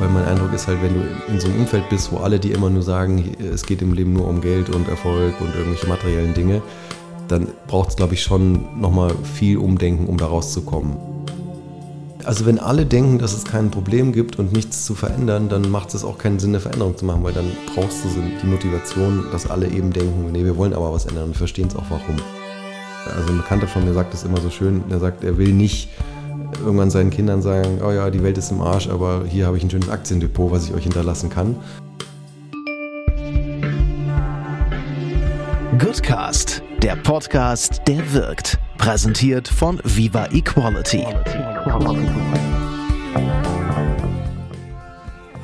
weil mein Eindruck ist halt, wenn du in so einem Umfeld bist, wo alle dir immer nur sagen, es geht im Leben nur um Geld und Erfolg und irgendwelche materiellen Dinge, dann braucht es, glaube ich, schon nochmal viel Umdenken, um da rauszukommen. Also wenn alle denken, dass es kein Problem gibt und nichts zu verändern, dann macht es auch keinen Sinn, eine Veränderung zu machen, weil dann brauchst du die Motivation, dass alle eben denken, nee, wir wollen aber was ändern und verstehen es auch warum. Also ein Bekannter von mir sagt das immer so schön, er sagt, er will nicht irgendwann seinen Kindern sagen, oh ja, die Welt ist im Arsch, aber hier habe ich ein schönes Aktiendepot, was ich euch hinterlassen kann. Goodcast, der Podcast, der wirkt. Präsentiert von Viva Equality.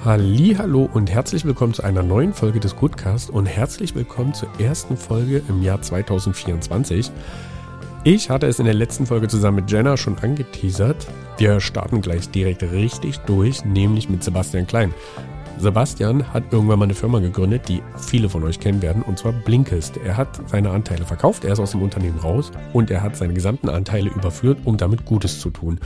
Hallo und herzlich willkommen zu einer neuen Folge des Goodcast und herzlich willkommen zur ersten Folge im Jahr 2024. Ich hatte es in der letzten Folge zusammen mit Jenna schon angeteasert. Wir starten gleich direkt richtig durch, nämlich mit Sebastian Klein. Sebastian hat irgendwann mal eine Firma gegründet, die viele von euch kennen werden, und zwar Blinkist. Er hat seine Anteile verkauft, er ist aus dem Unternehmen raus und er hat seine gesamten Anteile überführt, um damit Gutes zu tun.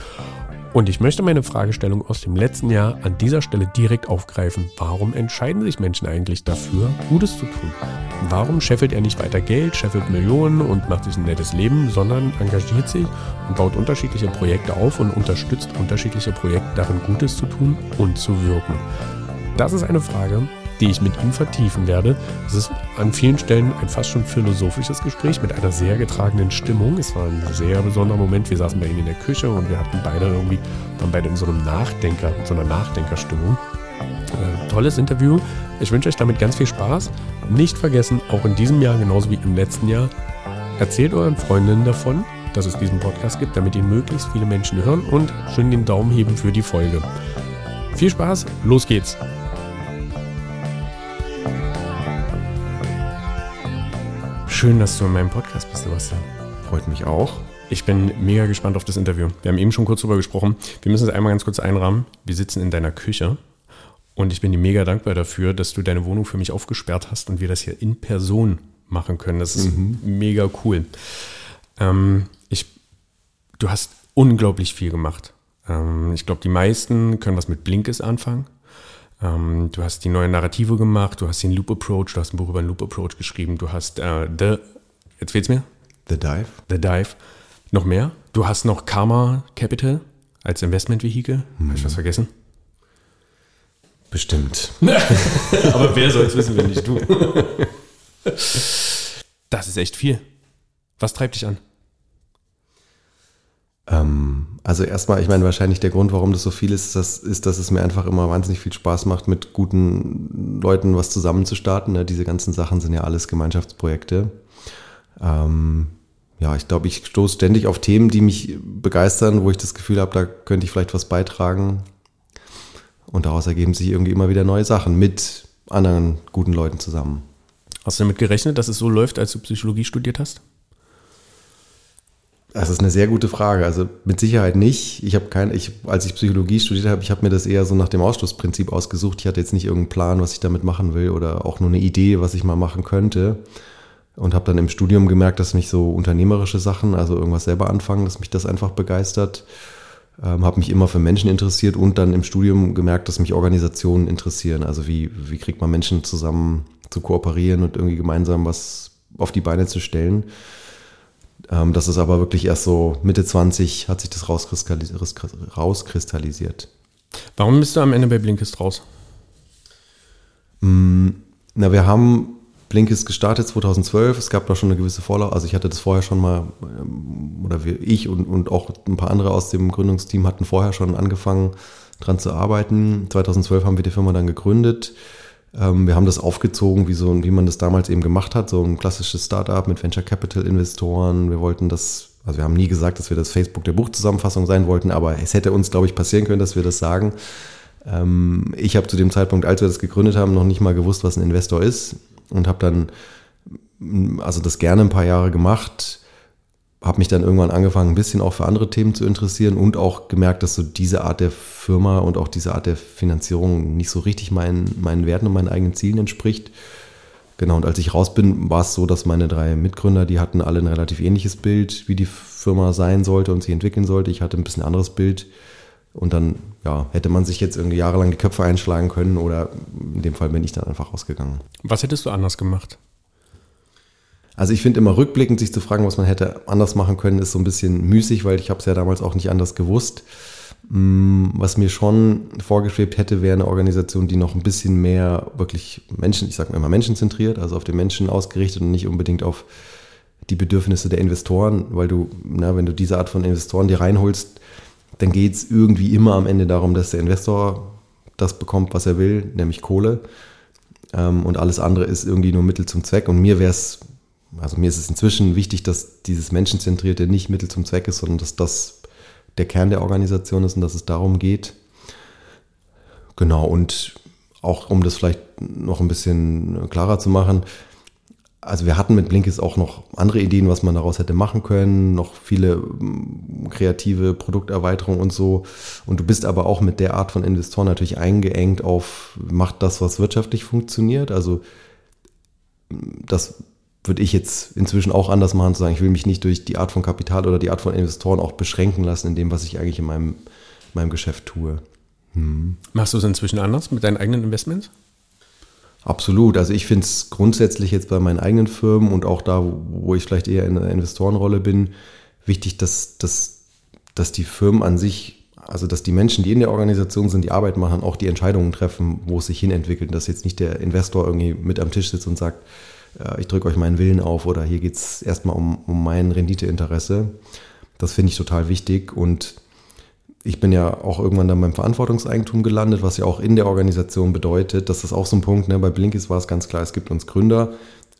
Und ich möchte meine Fragestellung aus dem letzten Jahr an dieser Stelle direkt aufgreifen. Warum entscheiden sich Menschen eigentlich dafür, Gutes zu tun? Warum scheffelt er nicht weiter Geld, scheffelt Millionen und macht sich ein nettes Leben, sondern engagiert sich und baut unterschiedliche Projekte auf und unterstützt unterschiedliche Projekte darin, Gutes zu tun und zu wirken? Das ist eine Frage, die ich mit ihm vertiefen werde. Es ist an vielen Stellen ein fast schon philosophisches Gespräch mit einer sehr getragenen Stimmung. Es war ein sehr besonderer Moment. Wir saßen bei ihm in der Küche und wir hatten beide irgendwie, waren beide in so einem Nachdenker, in so einer Nachdenkerstimmung. Äh, tolles Interview. Ich wünsche euch damit ganz viel Spaß. Nicht vergessen, auch in diesem Jahr, genauso wie im letzten Jahr, erzählt euren Freundinnen davon, dass es diesen Podcast gibt, damit ihn möglichst viele Menschen hören und schön den Daumen heben für die Folge. Viel Spaß, los geht's! Schön, dass du in meinem Podcast bist, Sebastian. Freut mich auch. Ich bin mega gespannt auf das Interview. Wir haben eben schon kurz drüber gesprochen. Wir müssen es einmal ganz kurz einrahmen. Wir sitzen in deiner Küche und ich bin dir mega dankbar dafür, dass du deine Wohnung für mich aufgesperrt hast und wir das hier in Person machen können. Das ist mhm. mega cool. Ähm, ich, du hast unglaublich viel gemacht. Ähm, ich glaube, die meisten können was mit Blinkes anfangen. Ähm, du hast die neue Narrative gemacht, du hast den Loop Approach, du hast ein Buch über den Loop Approach geschrieben, du hast äh, The, jetzt fehlt's mir? The Dive. The Dive. Noch mehr? Du hast noch Karma Capital als Investmentvehikel. Hm. Habe ich was vergessen? Bestimmt. Aber wer soll es wissen, wenn nicht du? das ist echt viel. Was treibt dich an? Ähm, also erstmal, ich meine, wahrscheinlich der Grund, warum das so viel ist, das, ist, dass es mir einfach immer wahnsinnig viel Spaß macht, mit guten Leuten was zusammenzustarten. Ne? Diese ganzen Sachen sind ja alles Gemeinschaftsprojekte. Ähm, ja, ich glaube, ich stoße ständig auf Themen, die mich begeistern, wo ich das Gefühl habe, da könnte ich vielleicht was beitragen. Und daraus ergeben sich irgendwie immer wieder neue Sachen mit anderen guten Leuten zusammen. Hast du damit gerechnet, dass es so läuft, als du Psychologie studiert hast? Das ist eine sehr gute Frage. Also mit Sicherheit nicht. Ich habe kein, ich, als ich Psychologie studiert habe, ich habe mir das eher so nach dem Ausschlussprinzip ausgesucht. Ich hatte jetzt nicht irgendeinen Plan, was ich damit machen will oder auch nur eine Idee, was ich mal machen könnte. Und habe dann im Studium gemerkt, dass mich so unternehmerische Sachen, also irgendwas selber anfangen, dass mich das einfach begeistert. Ähm, habe mich immer für Menschen interessiert und dann im Studium gemerkt, dass mich Organisationen interessieren. Also wie, wie kriegt man Menschen zusammen zu kooperieren und irgendwie gemeinsam was auf die Beine zu stellen. Ähm, das ist aber wirklich erst so Mitte 20 hat sich das rauskristallisiert. Warum bist du am Ende bei Blinkist raus? Mm, na, wir haben Blinkist gestartet 2012. Es gab da schon eine gewisse Vorlauf. Also ich hatte das vorher schon mal, ähm, oder wir, ich und, und auch ein paar andere aus dem Gründungsteam hatten vorher schon angefangen, dran zu arbeiten. 2012 haben wir die Firma dann gegründet. Ähm, wir haben das aufgezogen, wie, so, wie man das damals eben gemacht hat, so ein klassisches Startup mit Venture Capital Investoren. Wir wollten das, also wir haben nie gesagt, dass wir das Facebook der Buchzusammenfassung sein wollten, aber es hätte uns, glaube ich, passieren können, dass wir das sagen. Ähm, ich habe zu dem Zeitpunkt, als wir das gegründet haben, noch nicht mal gewusst, was ein Investor ist und habe dann also das gerne ein paar Jahre gemacht habe mich dann irgendwann angefangen, ein bisschen auch für andere Themen zu interessieren und auch gemerkt, dass so diese Art der Firma und auch diese Art der Finanzierung nicht so richtig meinen, meinen Werten und meinen eigenen Zielen entspricht. Genau, und als ich raus bin, war es so, dass meine drei Mitgründer, die hatten alle ein relativ ähnliches Bild, wie die Firma sein sollte und sich entwickeln sollte. Ich hatte ein bisschen anderes Bild. Und dann ja, hätte man sich jetzt irgendwie jahrelang die Köpfe einschlagen können oder in dem Fall bin ich dann einfach rausgegangen. Was hättest du anders gemacht? Also ich finde immer rückblickend sich zu fragen, was man hätte anders machen können, ist so ein bisschen müßig, weil ich habe es ja damals auch nicht anders gewusst. Mm, was mir schon vorgeschwebt hätte, wäre eine Organisation, die noch ein bisschen mehr wirklich Menschen, ich sage immer menschenzentriert, also auf den Menschen ausgerichtet und nicht unbedingt auf die Bedürfnisse der Investoren, weil du, na, wenn du diese Art von Investoren dir reinholst, dann geht es irgendwie immer am Ende darum, dass der Investor das bekommt, was er will, nämlich Kohle. Ähm, und alles andere ist irgendwie nur Mittel zum Zweck. Und mir wäre es, also mir ist es inzwischen wichtig, dass dieses Menschenzentrierte nicht Mittel zum Zweck ist, sondern dass das der Kern der Organisation ist und dass es darum geht. Genau, und auch um das vielleicht noch ein bisschen klarer zu machen, also wir hatten mit Blinkist auch noch andere Ideen, was man daraus hätte machen können, noch viele mm, kreative Produkterweiterungen und so. Und du bist aber auch mit der Art von Investoren natürlich eingeengt auf, macht das, was wirtschaftlich funktioniert. Also mm, das würde ich jetzt inzwischen auch anders machen, zu sagen, ich will mich nicht durch die Art von Kapital oder die Art von Investoren auch beschränken lassen in dem, was ich eigentlich in meinem, meinem Geschäft tue. Hm. Machst du es inzwischen anders mit deinen eigenen Investments? Absolut. Also ich finde es grundsätzlich jetzt bei meinen eigenen Firmen und auch da, wo ich vielleicht eher in der Investorenrolle bin, wichtig, dass, dass, dass die Firmen an sich, also dass die Menschen, die in der Organisation sind, die Arbeit machen, auch die Entscheidungen treffen, wo es sich hin entwickelt. Dass jetzt nicht der Investor irgendwie mit am Tisch sitzt und sagt, ich drücke euch meinen Willen auf oder hier geht es erstmal um, um mein Renditeinteresse. Das finde ich total wichtig und ich bin ja auch irgendwann dann beim Verantwortungseigentum gelandet, was ja auch in der Organisation bedeutet. Das ist auch so ein Punkt. Ne? Bei Blinkist war es ganz klar, es gibt uns Gründer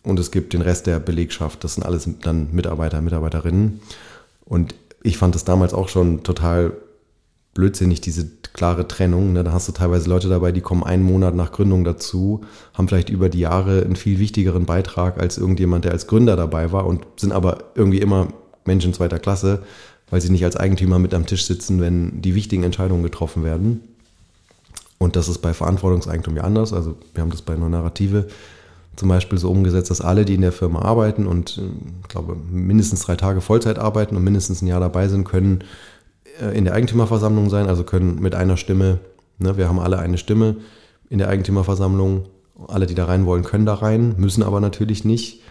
und es gibt den Rest der Belegschaft. Das sind alles dann Mitarbeiter, Mitarbeiterinnen. Und ich fand es damals auch schon total blödsinnig, diese klare Trennung. Ne? Da hast du teilweise Leute dabei, die kommen einen Monat nach Gründung dazu, haben vielleicht über die Jahre einen viel wichtigeren Beitrag als irgendjemand, der als Gründer dabei war und sind aber irgendwie immer Menschen zweiter Klasse weil sie nicht als Eigentümer mit am Tisch sitzen, wenn die wichtigen Entscheidungen getroffen werden. Und das ist bei Verantwortungseigentum ja anders. Also wir haben das bei einer Narrative zum Beispiel so umgesetzt, dass alle, die in der Firma arbeiten und äh, ich glaube mindestens drei Tage Vollzeit arbeiten und mindestens ein Jahr dabei sind, können in der Eigentümerversammlung sein, also können mit einer Stimme, ne, wir haben alle eine Stimme in der Eigentümerversammlung, alle, die da rein wollen, können da rein, müssen aber natürlich nicht.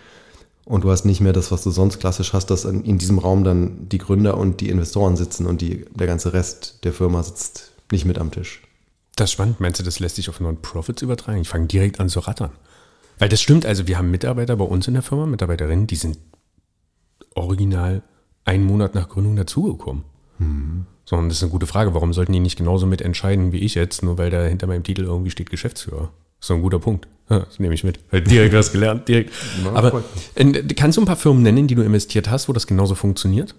Und du hast nicht mehr das, was du sonst klassisch hast, dass in diesem Raum dann die Gründer und die Investoren sitzen und die, der ganze Rest der Firma sitzt nicht mit am Tisch. Das ist spannend. Meinst du, das lässt sich auf Non-Profits übertragen? Ich fange direkt an zu rattern. Weil das stimmt, also wir haben Mitarbeiter bei uns in der Firma, Mitarbeiterinnen, die sind original einen Monat nach Gründung dazugekommen. Mhm. So, und das ist eine gute Frage. Warum sollten die nicht genauso mitentscheiden wie ich jetzt, nur weil da hinter meinem Titel irgendwie steht Geschäftsführer? So ein guter Punkt. Ja, das nehme ich mit. Direkt was gelernt, direkt. Aber äh, kannst du ein paar Firmen nennen, die du investiert hast, wo das genauso funktioniert?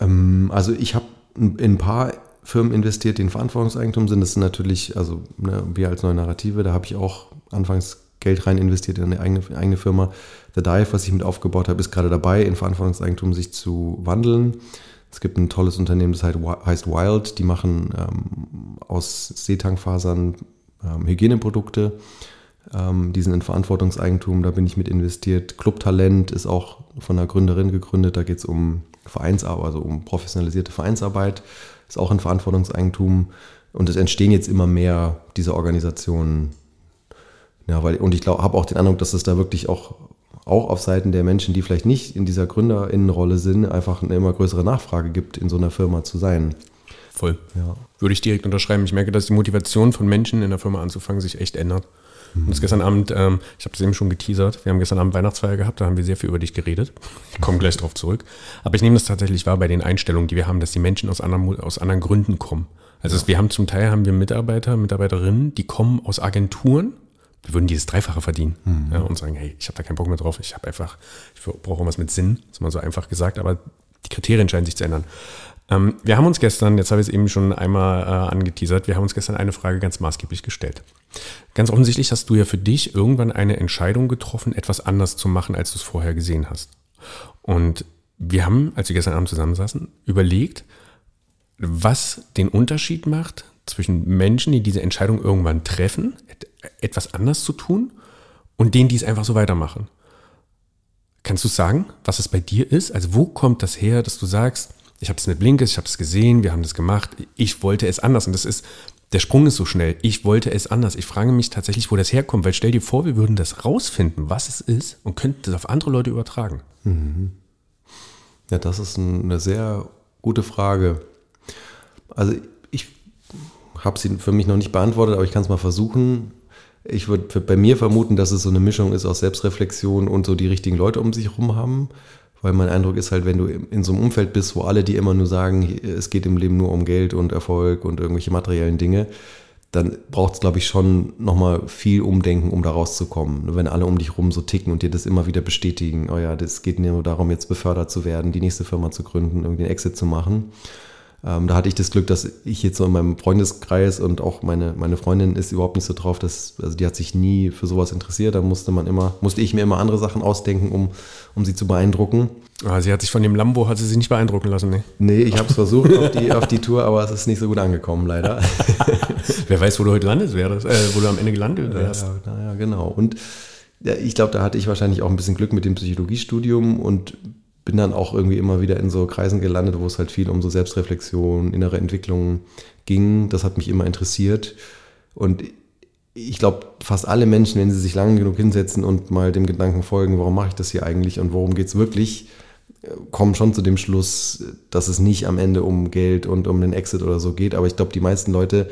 Ähm, also ich habe in ein paar Firmen investiert, die in Verantwortungseigentum sind. Das sind natürlich, also ne, wir als neue Narrative, da habe ich auch anfangs Geld rein investiert in eine eigene, eigene Firma. Der Dive, was ich mit aufgebaut habe, ist gerade dabei, in Verantwortungseigentum sich zu wandeln. Es gibt ein tolles Unternehmen, das heißt Wild. Die machen ähm, aus Seetankfasern ähm, Hygieneprodukte. Ähm, die sind in Verantwortungseigentum, da bin ich mit investiert. Club Talent ist auch von einer Gründerin gegründet, da geht es um Vereinsarbeit, also um professionalisierte Vereinsarbeit, ist auch in Verantwortungseigentum. Und es entstehen jetzt immer mehr diese Organisationen. Ja, weil, und ich habe auch den Eindruck, dass es da wirklich auch, auch auf Seiten der Menschen, die vielleicht nicht in dieser Gründerinnenrolle sind, einfach eine immer größere Nachfrage gibt, in so einer Firma zu sein. Voll. Ja. Würde ich direkt unterschreiben. Ich merke, dass die Motivation von Menschen in der Firma anzufangen sich echt ändert. Mhm. Und gestern Abend, ähm, ich habe das eben schon geteasert, wir haben gestern Abend Weihnachtsfeier gehabt, da haben wir sehr viel über dich geredet. Ich komme gleich drauf zurück. Aber ich nehme das tatsächlich wahr bei den Einstellungen, die wir haben, dass die Menschen aus anderen, aus anderen Gründen kommen. Also wir haben zum Teil haben wir Mitarbeiter, Mitarbeiterinnen, die kommen aus Agenturen, die würden dieses Dreifache verdienen mhm. ja, und sagen, hey, ich habe da keinen Bock mehr drauf, ich habe einfach, ich brauche was mit Sinn, das ist mal so einfach gesagt, aber die Kriterien scheinen sich zu ändern. Ähm, wir haben uns gestern, jetzt habe ich es eben schon einmal äh, angeteasert, wir haben uns gestern eine Frage ganz maßgeblich gestellt. Ganz offensichtlich hast du ja für dich irgendwann eine Entscheidung getroffen, etwas anders zu machen, als du es vorher gesehen hast. Und wir haben, als wir gestern Abend zusammensaßen, überlegt, was den Unterschied macht zwischen Menschen, die diese Entscheidung irgendwann treffen, etwas anders zu tun, und denen, die es einfach so weitermachen. Kannst du sagen, was es bei dir ist? Also wo kommt das her, dass du sagst, ich habe es mit Blinkes, ich habe es gesehen, wir haben das gemacht, ich wollte es anders und das ist, der Sprung ist so schnell, ich wollte es anders. Ich frage mich tatsächlich, wo das herkommt, weil stell dir vor, wir würden das rausfinden, was es ist und könnten das auf andere Leute übertragen. Mhm. Ja, das ist eine sehr gute Frage. Also ich habe sie für mich noch nicht beantwortet, aber ich kann es mal versuchen. Ich würde bei mir vermuten, dass es so eine Mischung ist aus Selbstreflexion und so die richtigen Leute um sich herum haben. Weil mein Eindruck ist halt, wenn du in so einem Umfeld bist, wo alle die immer nur sagen, es geht im Leben nur um Geld und Erfolg und irgendwelche materiellen Dinge, dann braucht es, glaube ich, schon nochmal viel Umdenken, um da rauszukommen. Wenn alle um dich rum so ticken und dir das immer wieder bestätigen, oh ja, das geht nur darum, jetzt befördert zu werden, die nächste Firma zu gründen, irgendwie einen Exit zu machen. Ähm, da hatte ich das Glück, dass ich jetzt so in meinem Freundeskreis und auch meine, meine Freundin ist überhaupt nicht so drauf, dass, also die hat sich nie für sowas interessiert. Da musste man immer, musste ich mir immer andere Sachen ausdenken, um, um sie zu beeindrucken. Ah, sie hat sich von dem Lambo, hat sie sich nicht beeindrucken lassen, ne? Nee, ich habe es versucht auf die, auf die Tour, aber es ist nicht so gut angekommen, leider. Wer weiß, wo du heute landet wärst, äh, wo du am Ende gelandet wärst. Ja, naja, genau. Und ja, ich glaube, da hatte ich wahrscheinlich auch ein bisschen Glück mit dem Psychologiestudium und bin dann auch irgendwie immer wieder in so Kreisen gelandet, wo es halt viel um so Selbstreflexion, innere Entwicklung ging. Das hat mich immer interessiert. Und ich glaube, fast alle Menschen, wenn sie sich lange genug hinsetzen und mal dem Gedanken folgen, warum mache ich das hier eigentlich und worum geht es wirklich, kommen schon zu dem Schluss, dass es nicht am Ende um Geld und um den Exit oder so geht. Aber ich glaube, die meisten Leute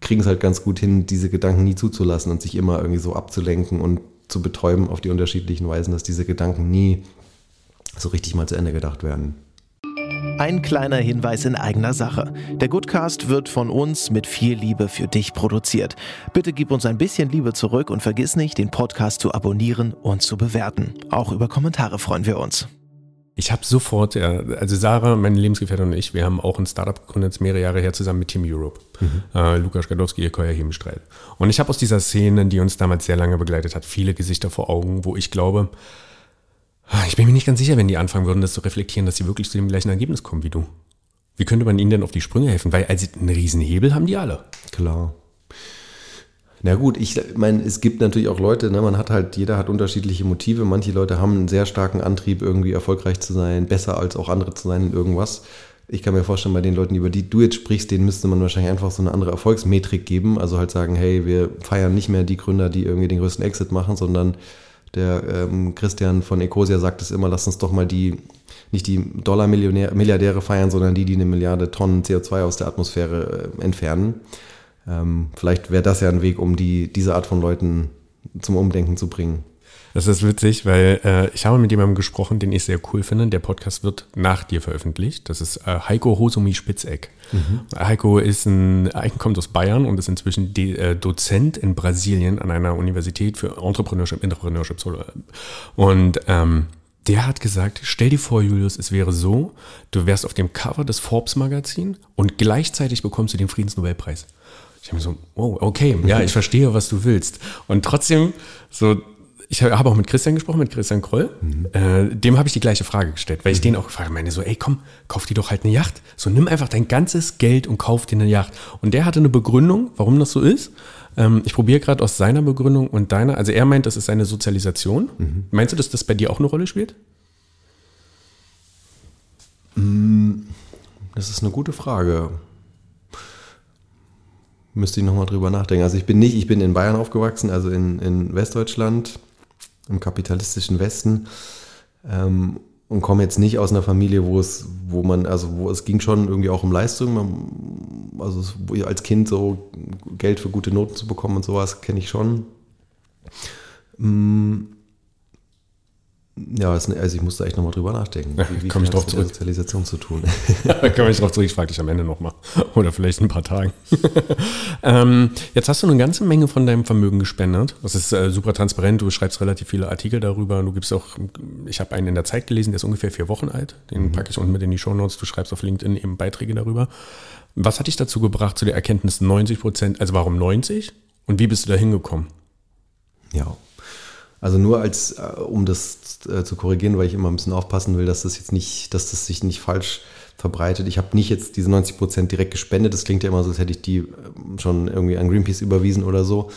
kriegen es halt ganz gut hin, diese Gedanken nie zuzulassen und sich immer irgendwie so abzulenken und zu betäuben auf die unterschiedlichen Weisen, dass diese Gedanken nie so richtig mal zu Ende gedacht werden. Ein kleiner Hinweis in eigener Sache. Der Goodcast wird von uns mit viel Liebe für dich produziert. Bitte gib uns ein bisschen Liebe zurück und vergiss nicht, den Podcast zu abonnieren und zu bewerten. Auch über Kommentare freuen wir uns. Ich habe sofort, ja, also Sarah, meine Lebensgefährtin und ich, wir haben auch ein Startup gegründet, mehrere Jahre her, zusammen mit Team Europe. Mhm. Äh, Lukas Gadowski, ihr Keuer Hebenstreit. Und ich habe aus dieser Szene, die uns damals sehr lange begleitet hat, viele Gesichter vor Augen, wo ich glaube, ich bin mir nicht ganz sicher, wenn die anfangen würden, das zu reflektieren, dass sie wirklich zu dem gleichen Ergebnis kommen wie du. Wie könnte man ihnen denn auf die Sprünge helfen? Weil also einen riesen Hebel haben die alle. Klar. Na gut, ich meine, es gibt natürlich auch Leute, ne, man hat halt, jeder hat unterschiedliche Motive. Manche Leute haben einen sehr starken Antrieb, irgendwie erfolgreich zu sein, besser als auch andere zu sein in irgendwas. Ich kann mir vorstellen, bei den Leuten, über die du jetzt sprichst, denen müsste man wahrscheinlich einfach so eine andere Erfolgsmetrik geben. Also halt sagen, hey, wir feiern nicht mehr die Gründer, die irgendwie den größten Exit machen, sondern der ähm, Christian von Ecosia sagt es immer, lass uns doch mal die, nicht die Dollar-Milliardäre feiern, sondern die, die eine Milliarde Tonnen CO2 aus der Atmosphäre äh, entfernen. Ähm, vielleicht wäre das ja ein Weg, um die, diese Art von Leuten zum Umdenken zu bringen. Das ist witzig, weil äh, ich habe mit jemandem gesprochen, den ich sehr cool finde. Der Podcast wird nach dir veröffentlicht. Das ist äh, Heiko Hosumi Spitzeck. Mhm. Heiko ist ein, kommt aus Bayern und ist inzwischen De, äh, Dozent in Brasilien an einer Universität für Entrepreneurship, Entrepreneurship. Und ähm, der hat gesagt, stell dir vor, Julius, es wäre so, du wärst auf dem Cover des Forbes-Magazin und gleichzeitig bekommst du den Friedensnobelpreis. Ich habe mir so, oh, okay, ja, ich verstehe, was du willst. Und trotzdem, so ich habe auch mit Christian gesprochen, mit Christian Kroll. Mhm. Äh, dem habe ich die gleiche Frage gestellt, weil ich mhm. den auch gefragt habe, meine so, ey komm, kauf dir doch halt eine Yacht. So nimm einfach dein ganzes Geld und kauf dir eine Yacht. Und der hatte eine Begründung, warum das so ist. Ähm, ich probiere gerade aus seiner Begründung und deiner, also er meint, das ist seine Sozialisation. Mhm. Meinst du, dass das bei dir auch eine Rolle spielt? Mm, das ist eine gute Frage. Müsste ich nochmal drüber nachdenken. Also ich bin nicht, ich bin in Bayern aufgewachsen, also in, in Westdeutschland im kapitalistischen Westen ähm, und komme jetzt nicht aus einer Familie, wo es, wo man, also wo es ging schon irgendwie auch um Leistung, man, also als Kind so Geld für gute Noten zu bekommen und sowas kenne ich schon. Mm, ja, also ich muss da echt nochmal drüber nachdenken. Ja, wie komme ich drauf zurück? Sozialisation zu tun. komme ich drauf zurück, ich frage dich am Ende nochmal. Oder vielleicht in ein paar Tagen. ähm, jetzt hast du eine ganze Menge von deinem Vermögen gespendet. Das ist äh, super transparent. Du schreibst relativ viele Artikel darüber. Du gibst auch, ich habe einen in der Zeit gelesen, der ist ungefähr vier Wochen alt. Den mhm. packe ich unten mit in die Show Notes. Du schreibst auf LinkedIn eben Beiträge darüber. Was hat dich dazu gebracht, zu der Erkenntnis 90 Prozent, also warum 90? Und wie bist du da hingekommen? Ja, also nur als, äh, um das äh, zu korrigieren, weil ich immer ein bisschen aufpassen will, dass das jetzt nicht, dass das sich nicht falsch verbreitet. Ich habe nicht jetzt diese 90 Prozent direkt gespendet. Das klingt ja immer so, als hätte ich die ähm, schon irgendwie an Greenpeace überwiesen oder so.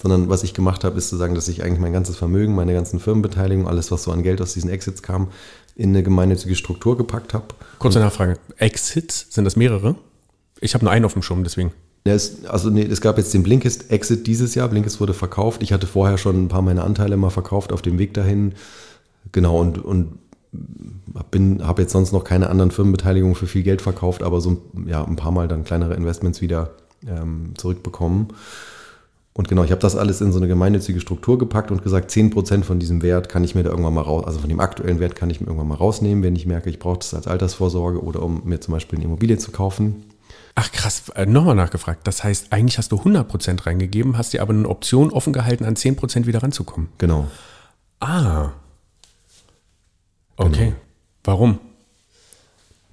sondern was ich gemacht habe, ist zu sagen, dass ich eigentlich mein ganzes Vermögen, meine ganzen Firmenbeteiligungen, alles, was so an Geld aus diesen Exits kam, in eine gemeinnützige Struktur gepackt habe. Kurze Nachfrage. Exits, sind das mehrere? Ich habe nur einen auf dem Schirm, deswegen. Es, also nee, es gab jetzt den Blinkist Exit dieses Jahr. Blinkist wurde verkauft. Ich hatte vorher schon ein paar meiner Anteile mal verkauft auf dem Weg dahin. Genau, und, und habe jetzt sonst noch keine anderen Firmenbeteiligungen für viel Geld verkauft, aber so ja, ein paar Mal dann kleinere Investments wieder ähm, zurückbekommen. Und genau, ich habe das alles in so eine gemeinnützige Struktur gepackt und gesagt, 10% von diesem Wert kann ich mir da irgendwann mal raus, also von dem aktuellen Wert kann ich mir irgendwann mal rausnehmen, wenn ich merke, ich brauche das als Altersvorsorge oder um mir zum Beispiel eine Immobilie zu kaufen. Ach krass, äh, nochmal nachgefragt. Das heißt, eigentlich hast du 100% reingegeben, hast dir aber eine Option offen gehalten, an 10% wieder ranzukommen. Genau. Ah. Okay. Genau. Warum?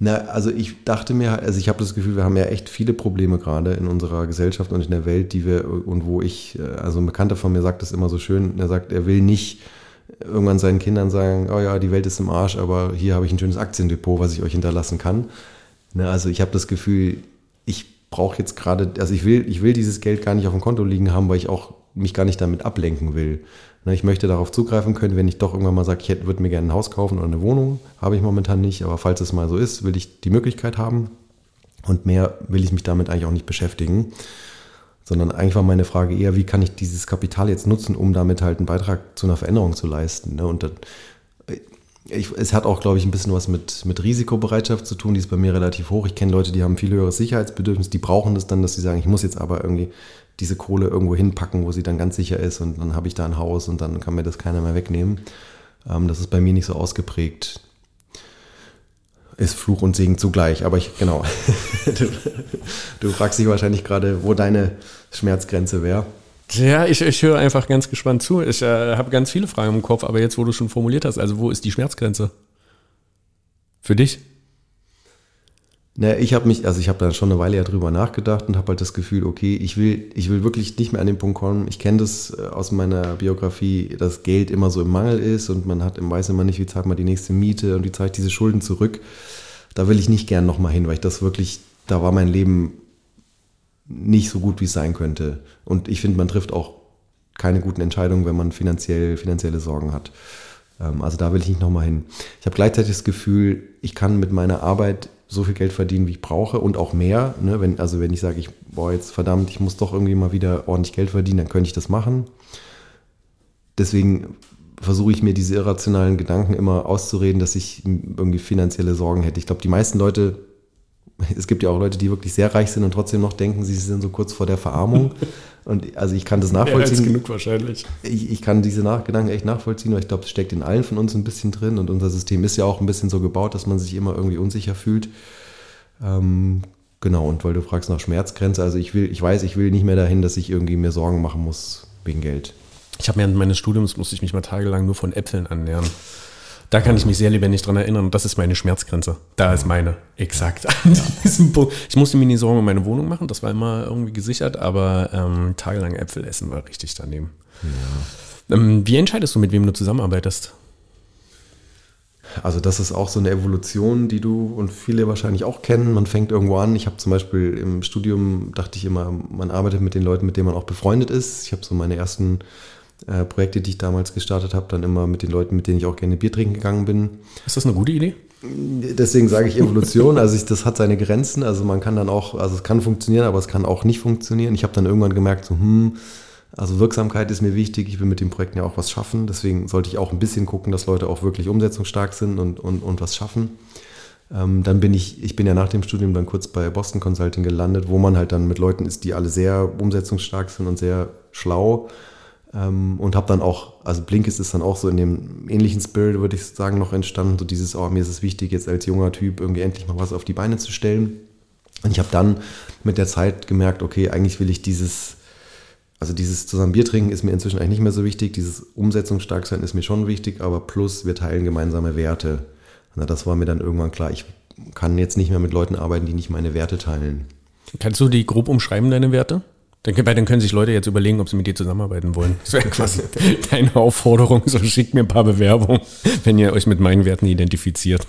Na, also ich dachte mir, also ich habe das Gefühl, wir haben ja echt viele Probleme gerade in unserer Gesellschaft und in der Welt, die wir und wo ich, äh, also ein Bekannter von mir sagt das immer so schön, er sagt, er will nicht irgendwann seinen Kindern sagen, oh ja, die Welt ist im Arsch, aber hier habe ich ein schönes Aktiendepot, was ich euch hinterlassen kann. Na, also ich habe das Gefühl, ich brauche jetzt gerade, also ich will, ich will dieses Geld gar nicht auf dem Konto liegen haben, weil ich auch mich gar nicht damit ablenken will. Ne, ich möchte darauf zugreifen können, wenn ich doch irgendwann mal sage, ich würde mir gerne ein Haus kaufen oder eine Wohnung. Habe ich momentan nicht, aber falls es mal so ist, will ich die Möglichkeit haben. Und mehr will ich mich damit eigentlich auch nicht beschäftigen. Sondern eigentlich war meine Frage eher, wie kann ich dieses Kapital jetzt nutzen, um damit halt einen Beitrag zu einer Veränderung zu leisten. Ne? Und ich, es hat auch, glaube ich, ein bisschen was mit, mit Risikobereitschaft zu tun. Die ist bei mir relativ hoch. Ich kenne Leute, die haben viel höheres Sicherheitsbedürfnis. Die brauchen das dann, dass sie sagen, ich muss jetzt aber irgendwie diese Kohle irgendwo hinpacken, wo sie dann ganz sicher ist und dann habe ich da ein Haus und dann kann mir das keiner mehr wegnehmen. Ähm, das ist bei mir nicht so ausgeprägt. Ist Fluch und Segen zugleich, aber ich, genau. du, du fragst dich wahrscheinlich gerade, wo deine Schmerzgrenze wäre. Ja, ich, ich höre einfach ganz gespannt zu. Ich äh, habe ganz viele Fragen im Kopf, aber jetzt, wo du schon formuliert hast, also wo ist die Schmerzgrenze? Für dich? Naja, ich habe mich, also ich habe da schon eine Weile ja drüber nachgedacht und habe halt das Gefühl, okay, ich will, ich will wirklich nicht mehr an den Punkt kommen. Ich kenne das äh, aus meiner Biografie, dass Geld immer so im Mangel ist und man hat, weiß immer nicht, wie zahlt man die nächste Miete und wie zahlt diese Schulden zurück. Da will ich nicht gern nochmal hin, weil ich das wirklich, da war mein Leben nicht so gut, wie es sein könnte. Und ich finde, man trifft auch keine guten Entscheidungen, wenn man finanziell, finanzielle Sorgen hat. Ähm, also da will ich nicht nochmal hin. Ich habe gleichzeitig das Gefühl, ich kann mit meiner Arbeit so viel Geld verdienen, wie ich brauche und auch mehr. Ne? Wenn, also wenn ich sage, ich, boah, jetzt verdammt, ich muss doch irgendwie mal wieder ordentlich Geld verdienen, dann könnte ich das machen. Deswegen versuche ich mir diese irrationalen Gedanken immer auszureden, dass ich irgendwie finanzielle Sorgen hätte. Ich glaube, die meisten Leute es gibt ja auch Leute, die wirklich sehr reich sind und trotzdem noch denken, sie sind so kurz vor der Verarmung. Und also ich kann das nachvollziehen. Ja, genug wahrscheinlich. Ich, ich kann diese nach Gedanken echt nachvollziehen, weil ich glaube, es steckt in allen von uns ein bisschen drin und unser System ist ja auch ein bisschen so gebaut, dass man sich immer irgendwie unsicher fühlt. Ähm, genau, und weil du fragst nach Schmerzgrenze, also ich will, ich weiß, ich will nicht mehr dahin, dass ich irgendwie mir Sorgen machen muss wegen Geld. Ich habe während meines Studiums musste ich mich mal tagelang nur von Äpfeln annähern. Da kann ich mich sehr lebendig dran erinnern. Das ist meine Schmerzgrenze. Da ist meine. Exakt. An diesem Punkt. Ich musste mir nie Sorgen um meine Wohnung machen. Das war immer irgendwie gesichert. Aber ähm, tagelang Äpfel essen war richtig daneben. Ja. Ähm, wie entscheidest du, mit wem du zusammenarbeitest? Also das ist auch so eine Evolution, die du und viele wahrscheinlich auch kennen. Man fängt irgendwo an. Ich habe zum Beispiel im Studium, dachte ich immer, man arbeitet mit den Leuten, mit denen man auch befreundet ist. Ich habe so meine ersten äh, Projekte, die ich damals gestartet habe, dann immer mit den Leuten, mit denen ich auch gerne Bier trinken gegangen bin. Ist das eine gute Idee? Deswegen sage ich Evolution, also ich, das hat seine Grenzen, also man kann dann auch, also es kann funktionieren, aber es kann auch nicht funktionieren. Ich habe dann irgendwann gemerkt, so, hm, also Wirksamkeit ist mir wichtig, ich will mit den Projekten ja auch was schaffen, deswegen sollte ich auch ein bisschen gucken, dass Leute auch wirklich umsetzungsstark sind und, und, und was schaffen. Ähm, dann bin ich, ich bin ja nach dem Studium dann kurz bei Boston Consulting gelandet, wo man halt dann mit Leuten ist, die alle sehr umsetzungsstark sind und sehr schlau und habe dann auch, also Blinkist ist dann auch so in dem ähnlichen Spirit, würde ich sagen, noch entstanden. So dieses, oh, mir ist es wichtig, jetzt als junger Typ irgendwie endlich mal was auf die Beine zu stellen. Und ich habe dann mit der Zeit gemerkt, okay, eigentlich will ich dieses, also dieses zusammen Bier trinken ist mir inzwischen eigentlich nicht mehr so wichtig. Dieses umsetzungsstark sein ist mir schon wichtig, aber plus wir teilen gemeinsame Werte. Na, das war mir dann irgendwann klar. Ich kann jetzt nicht mehr mit Leuten arbeiten, die nicht meine Werte teilen. Kannst du die grob umschreiben, deine Werte? Dann, dann können sich Leute jetzt überlegen, ob sie mit dir zusammenarbeiten wollen. Das wäre quasi deine Aufforderung. So schickt mir ein paar Bewerbungen, wenn ihr euch mit meinen Werten identifiziert.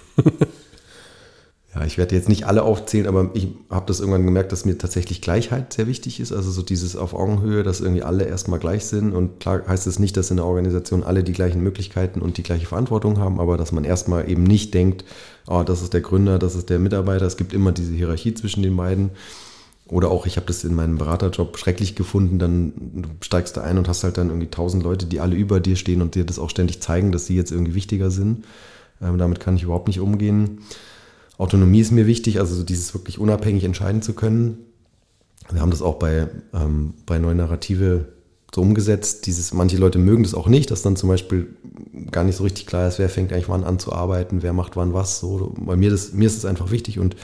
Ja, ich werde jetzt nicht alle aufzählen, aber ich habe das irgendwann gemerkt, dass mir tatsächlich Gleichheit sehr wichtig ist. Also so dieses auf Augenhöhe, dass irgendwie alle erstmal gleich sind. Und klar heißt es nicht, dass in der Organisation alle die gleichen Möglichkeiten und die gleiche Verantwortung haben, aber dass man erstmal eben nicht denkt, oh, das ist der Gründer, das ist der Mitarbeiter. Es gibt immer diese Hierarchie zwischen den beiden. Oder auch, ich habe das in meinem Beraterjob schrecklich gefunden, dann steigst du ein und hast halt dann irgendwie tausend Leute, die alle über dir stehen und dir das auch ständig zeigen, dass sie jetzt irgendwie wichtiger sind. Ähm, damit kann ich überhaupt nicht umgehen. Autonomie ist mir wichtig, also so dieses wirklich unabhängig entscheiden zu können. Wir haben das auch bei, ähm, bei Neue Narrative so umgesetzt. Dieses, manche Leute mögen das auch nicht, dass dann zum Beispiel gar nicht so richtig klar ist, wer fängt eigentlich wann an zu arbeiten, wer macht wann was. So. Bei mir, das, mir ist es einfach wichtig und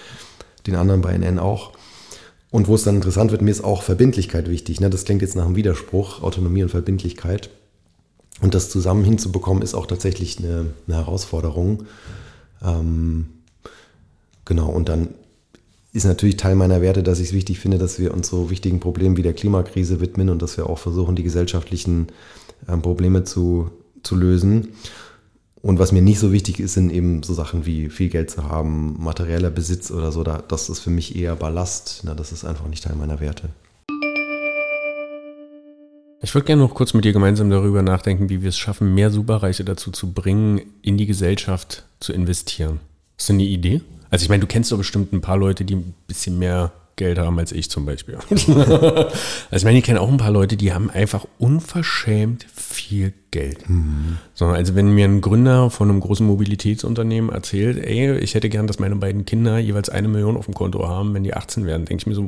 den anderen bei NN auch. Und wo es dann interessant wird, mir ist auch Verbindlichkeit wichtig. Ne? Das klingt jetzt nach einem Widerspruch, Autonomie und Verbindlichkeit. Und das zusammen hinzubekommen, ist auch tatsächlich eine, eine Herausforderung. Ähm, Genau, und dann ist natürlich Teil meiner Werte, dass ich es wichtig finde, dass wir uns so wichtigen Problemen wie der Klimakrise widmen und dass wir auch versuchen, die gesellschaftlichen äh, Probleme zu, zu lösen. Und was mir nicht so wichtig ist, sind eben so Sachen wie viel Geld zu haben, materieller Besitz oder so. Da, das ist für mich eher Ballast. Das ist einfach nicht Teil meiner Werte. Ich würde gerne noch kurz mit dir gemeinsam darüber nachdenken, wie wir es schaffen, mehr Superreiche dazu zu bringen, in die Gesellschaft zu investieren. Ist das eine Idee? Also ich meine, du kennst doch bestimmt ein paar Leute, die ein bisschen mehr Geld haben als ich zum Beispiel. also ich meine, ich kenne auch ein paar Leute, die haben einfach unverschämt viel Geld. Mhm. So, also wenn mir ein Gründer von einem großen Mobilitätsunternehmen erzählt, ey, ich hätte gern, dass meine beiden Kinder jeweils eine Million auf dem Konto haben, wenn die 18 werden, denke ich mir so,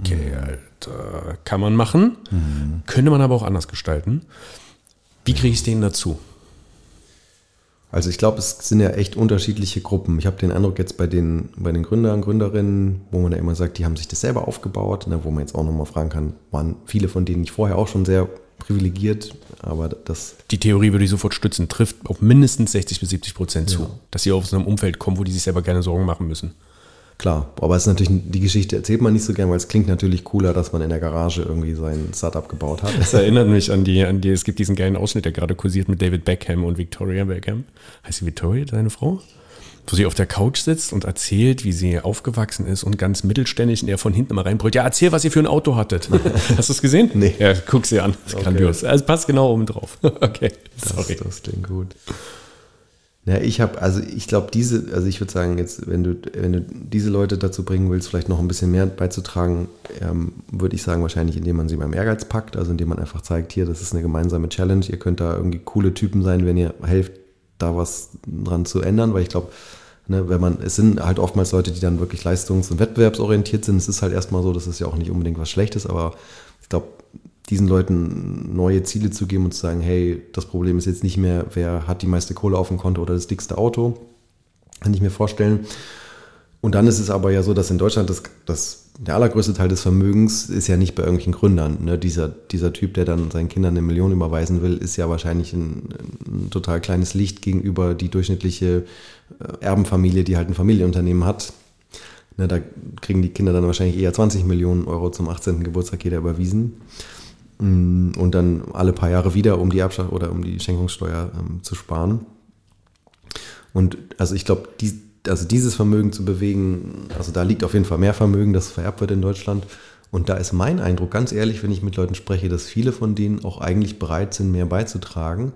okay, mhm. Alter, kann man machen, mhm. könnte man aber auch anders gestalten. Wie kriege ich es denen dazu? Also ich glaube, es sind ja echt unterschiedliche Gruppen. Ich habe den Eindruck jetzt bei den, bei den Gründern, Gründerinnen, wo man ja immer sagt, die haben sich das selber aufgebaut, ne, wo man jetzt auch nochmal fragen kann, waren viele von denen nicht vorher auch schon sehr privilegiert, aber das... Die Theorie würde ich sofort stützen, trifft auf mindestens 60 bis 70 Prozent zu, ja. dass sie aus einem Umfeld kommen, wo die sich selber keine Sorgen machen müssen. Klar, aber es ist natürlich, die Geschichte erzählt man nicht so gern, weil es klingt natürlich cooler, dass man in der Garage irgendwie sein Startup gebaut hat. Das erinnert mich an die, an die, es gibt diesen geilen Ausschnitt, der gerade kursiert mit David Beckham und Victoria Beckham. Heißt sie Victoria, deine Frau? Wo sie auf der Couch sitzt und erzählt, wie sie aufgewachsen ist und ganz mittelständig und er von hinten mal reinbrüllt. Ja, erzähl, was ihr für ein Auto hattet. Hast du es gesehen? Nee. Ja, guck sie an. Das ist okay. grandios. Also passt genau oben drauf. okay, sorry. Das, das klingt gut. Ja, ich habe, also ich glaube, diese, also ich würde sagen, jetzt, wenn du, wenn du diese Leute dazu bringen willst, vielleicht noch ein bisschen mehr beizutragen, ähm, würde ich sagen, wahrscheinlich, indem man sie beim Ehrgeiz packt, also indem man einfach zeigt, hier, das ist eine gemeinsame Challenge, ihr könnt da irgendwie coole Typen sein, wenn ihr helft, da was dran zu ändern, weil ich glaube, ne, wenn man, es sind halt oftmals Leute, die dann wirklich leistungs- und wettbewerbsorientiert sind. Es ist halt erstmal so, das ist ja auch nicht unbedingt was Schlechtes, aber ich glaube, diesen Leuten neue Ziele zu geben und zu sagen, hey, das Problem ist jetzt nicht mehr, wer hat die meiste Kohle auf dem Konto oder das dickste Auto. Kann ich mir vorstellen. Und dann ist es aber ja so, dass in Deutschland das, das, der allergrößte Teil des Vermögens ist ja nicht bei irgendwelchen Gründern. Ne? Dieser, dieser Typ, der dann seinen Kindern eine Million überweisen will, ist ja wahrscheinlich ein, ein total kleines Licht gegenüber die durchschnittliche äh, Erbenfamilie, die halt ein Familienunternehmen hat. Ne, da kriegen die Kinder dann wahrscheinlich eher 20 Millionen Euro zum 18. Geburtstag jeder überwiesen. Mm, und dann alle paar Jahre wieder, um die Erbschaft oder um die Schenkungssteuer ähm, zu sparen. Und also ich glaube, die, also dieses Vermögen zu bewegen, also da liegt auf jeden Fall mehr Vermögen, das vererbt wird in Deutschland. Und da ist mein Eindruck, ganz ehrlich, wenn ich mit Leuten spreche, dass viele von denen auch eigentlich bereit sind, mehr beizutragen.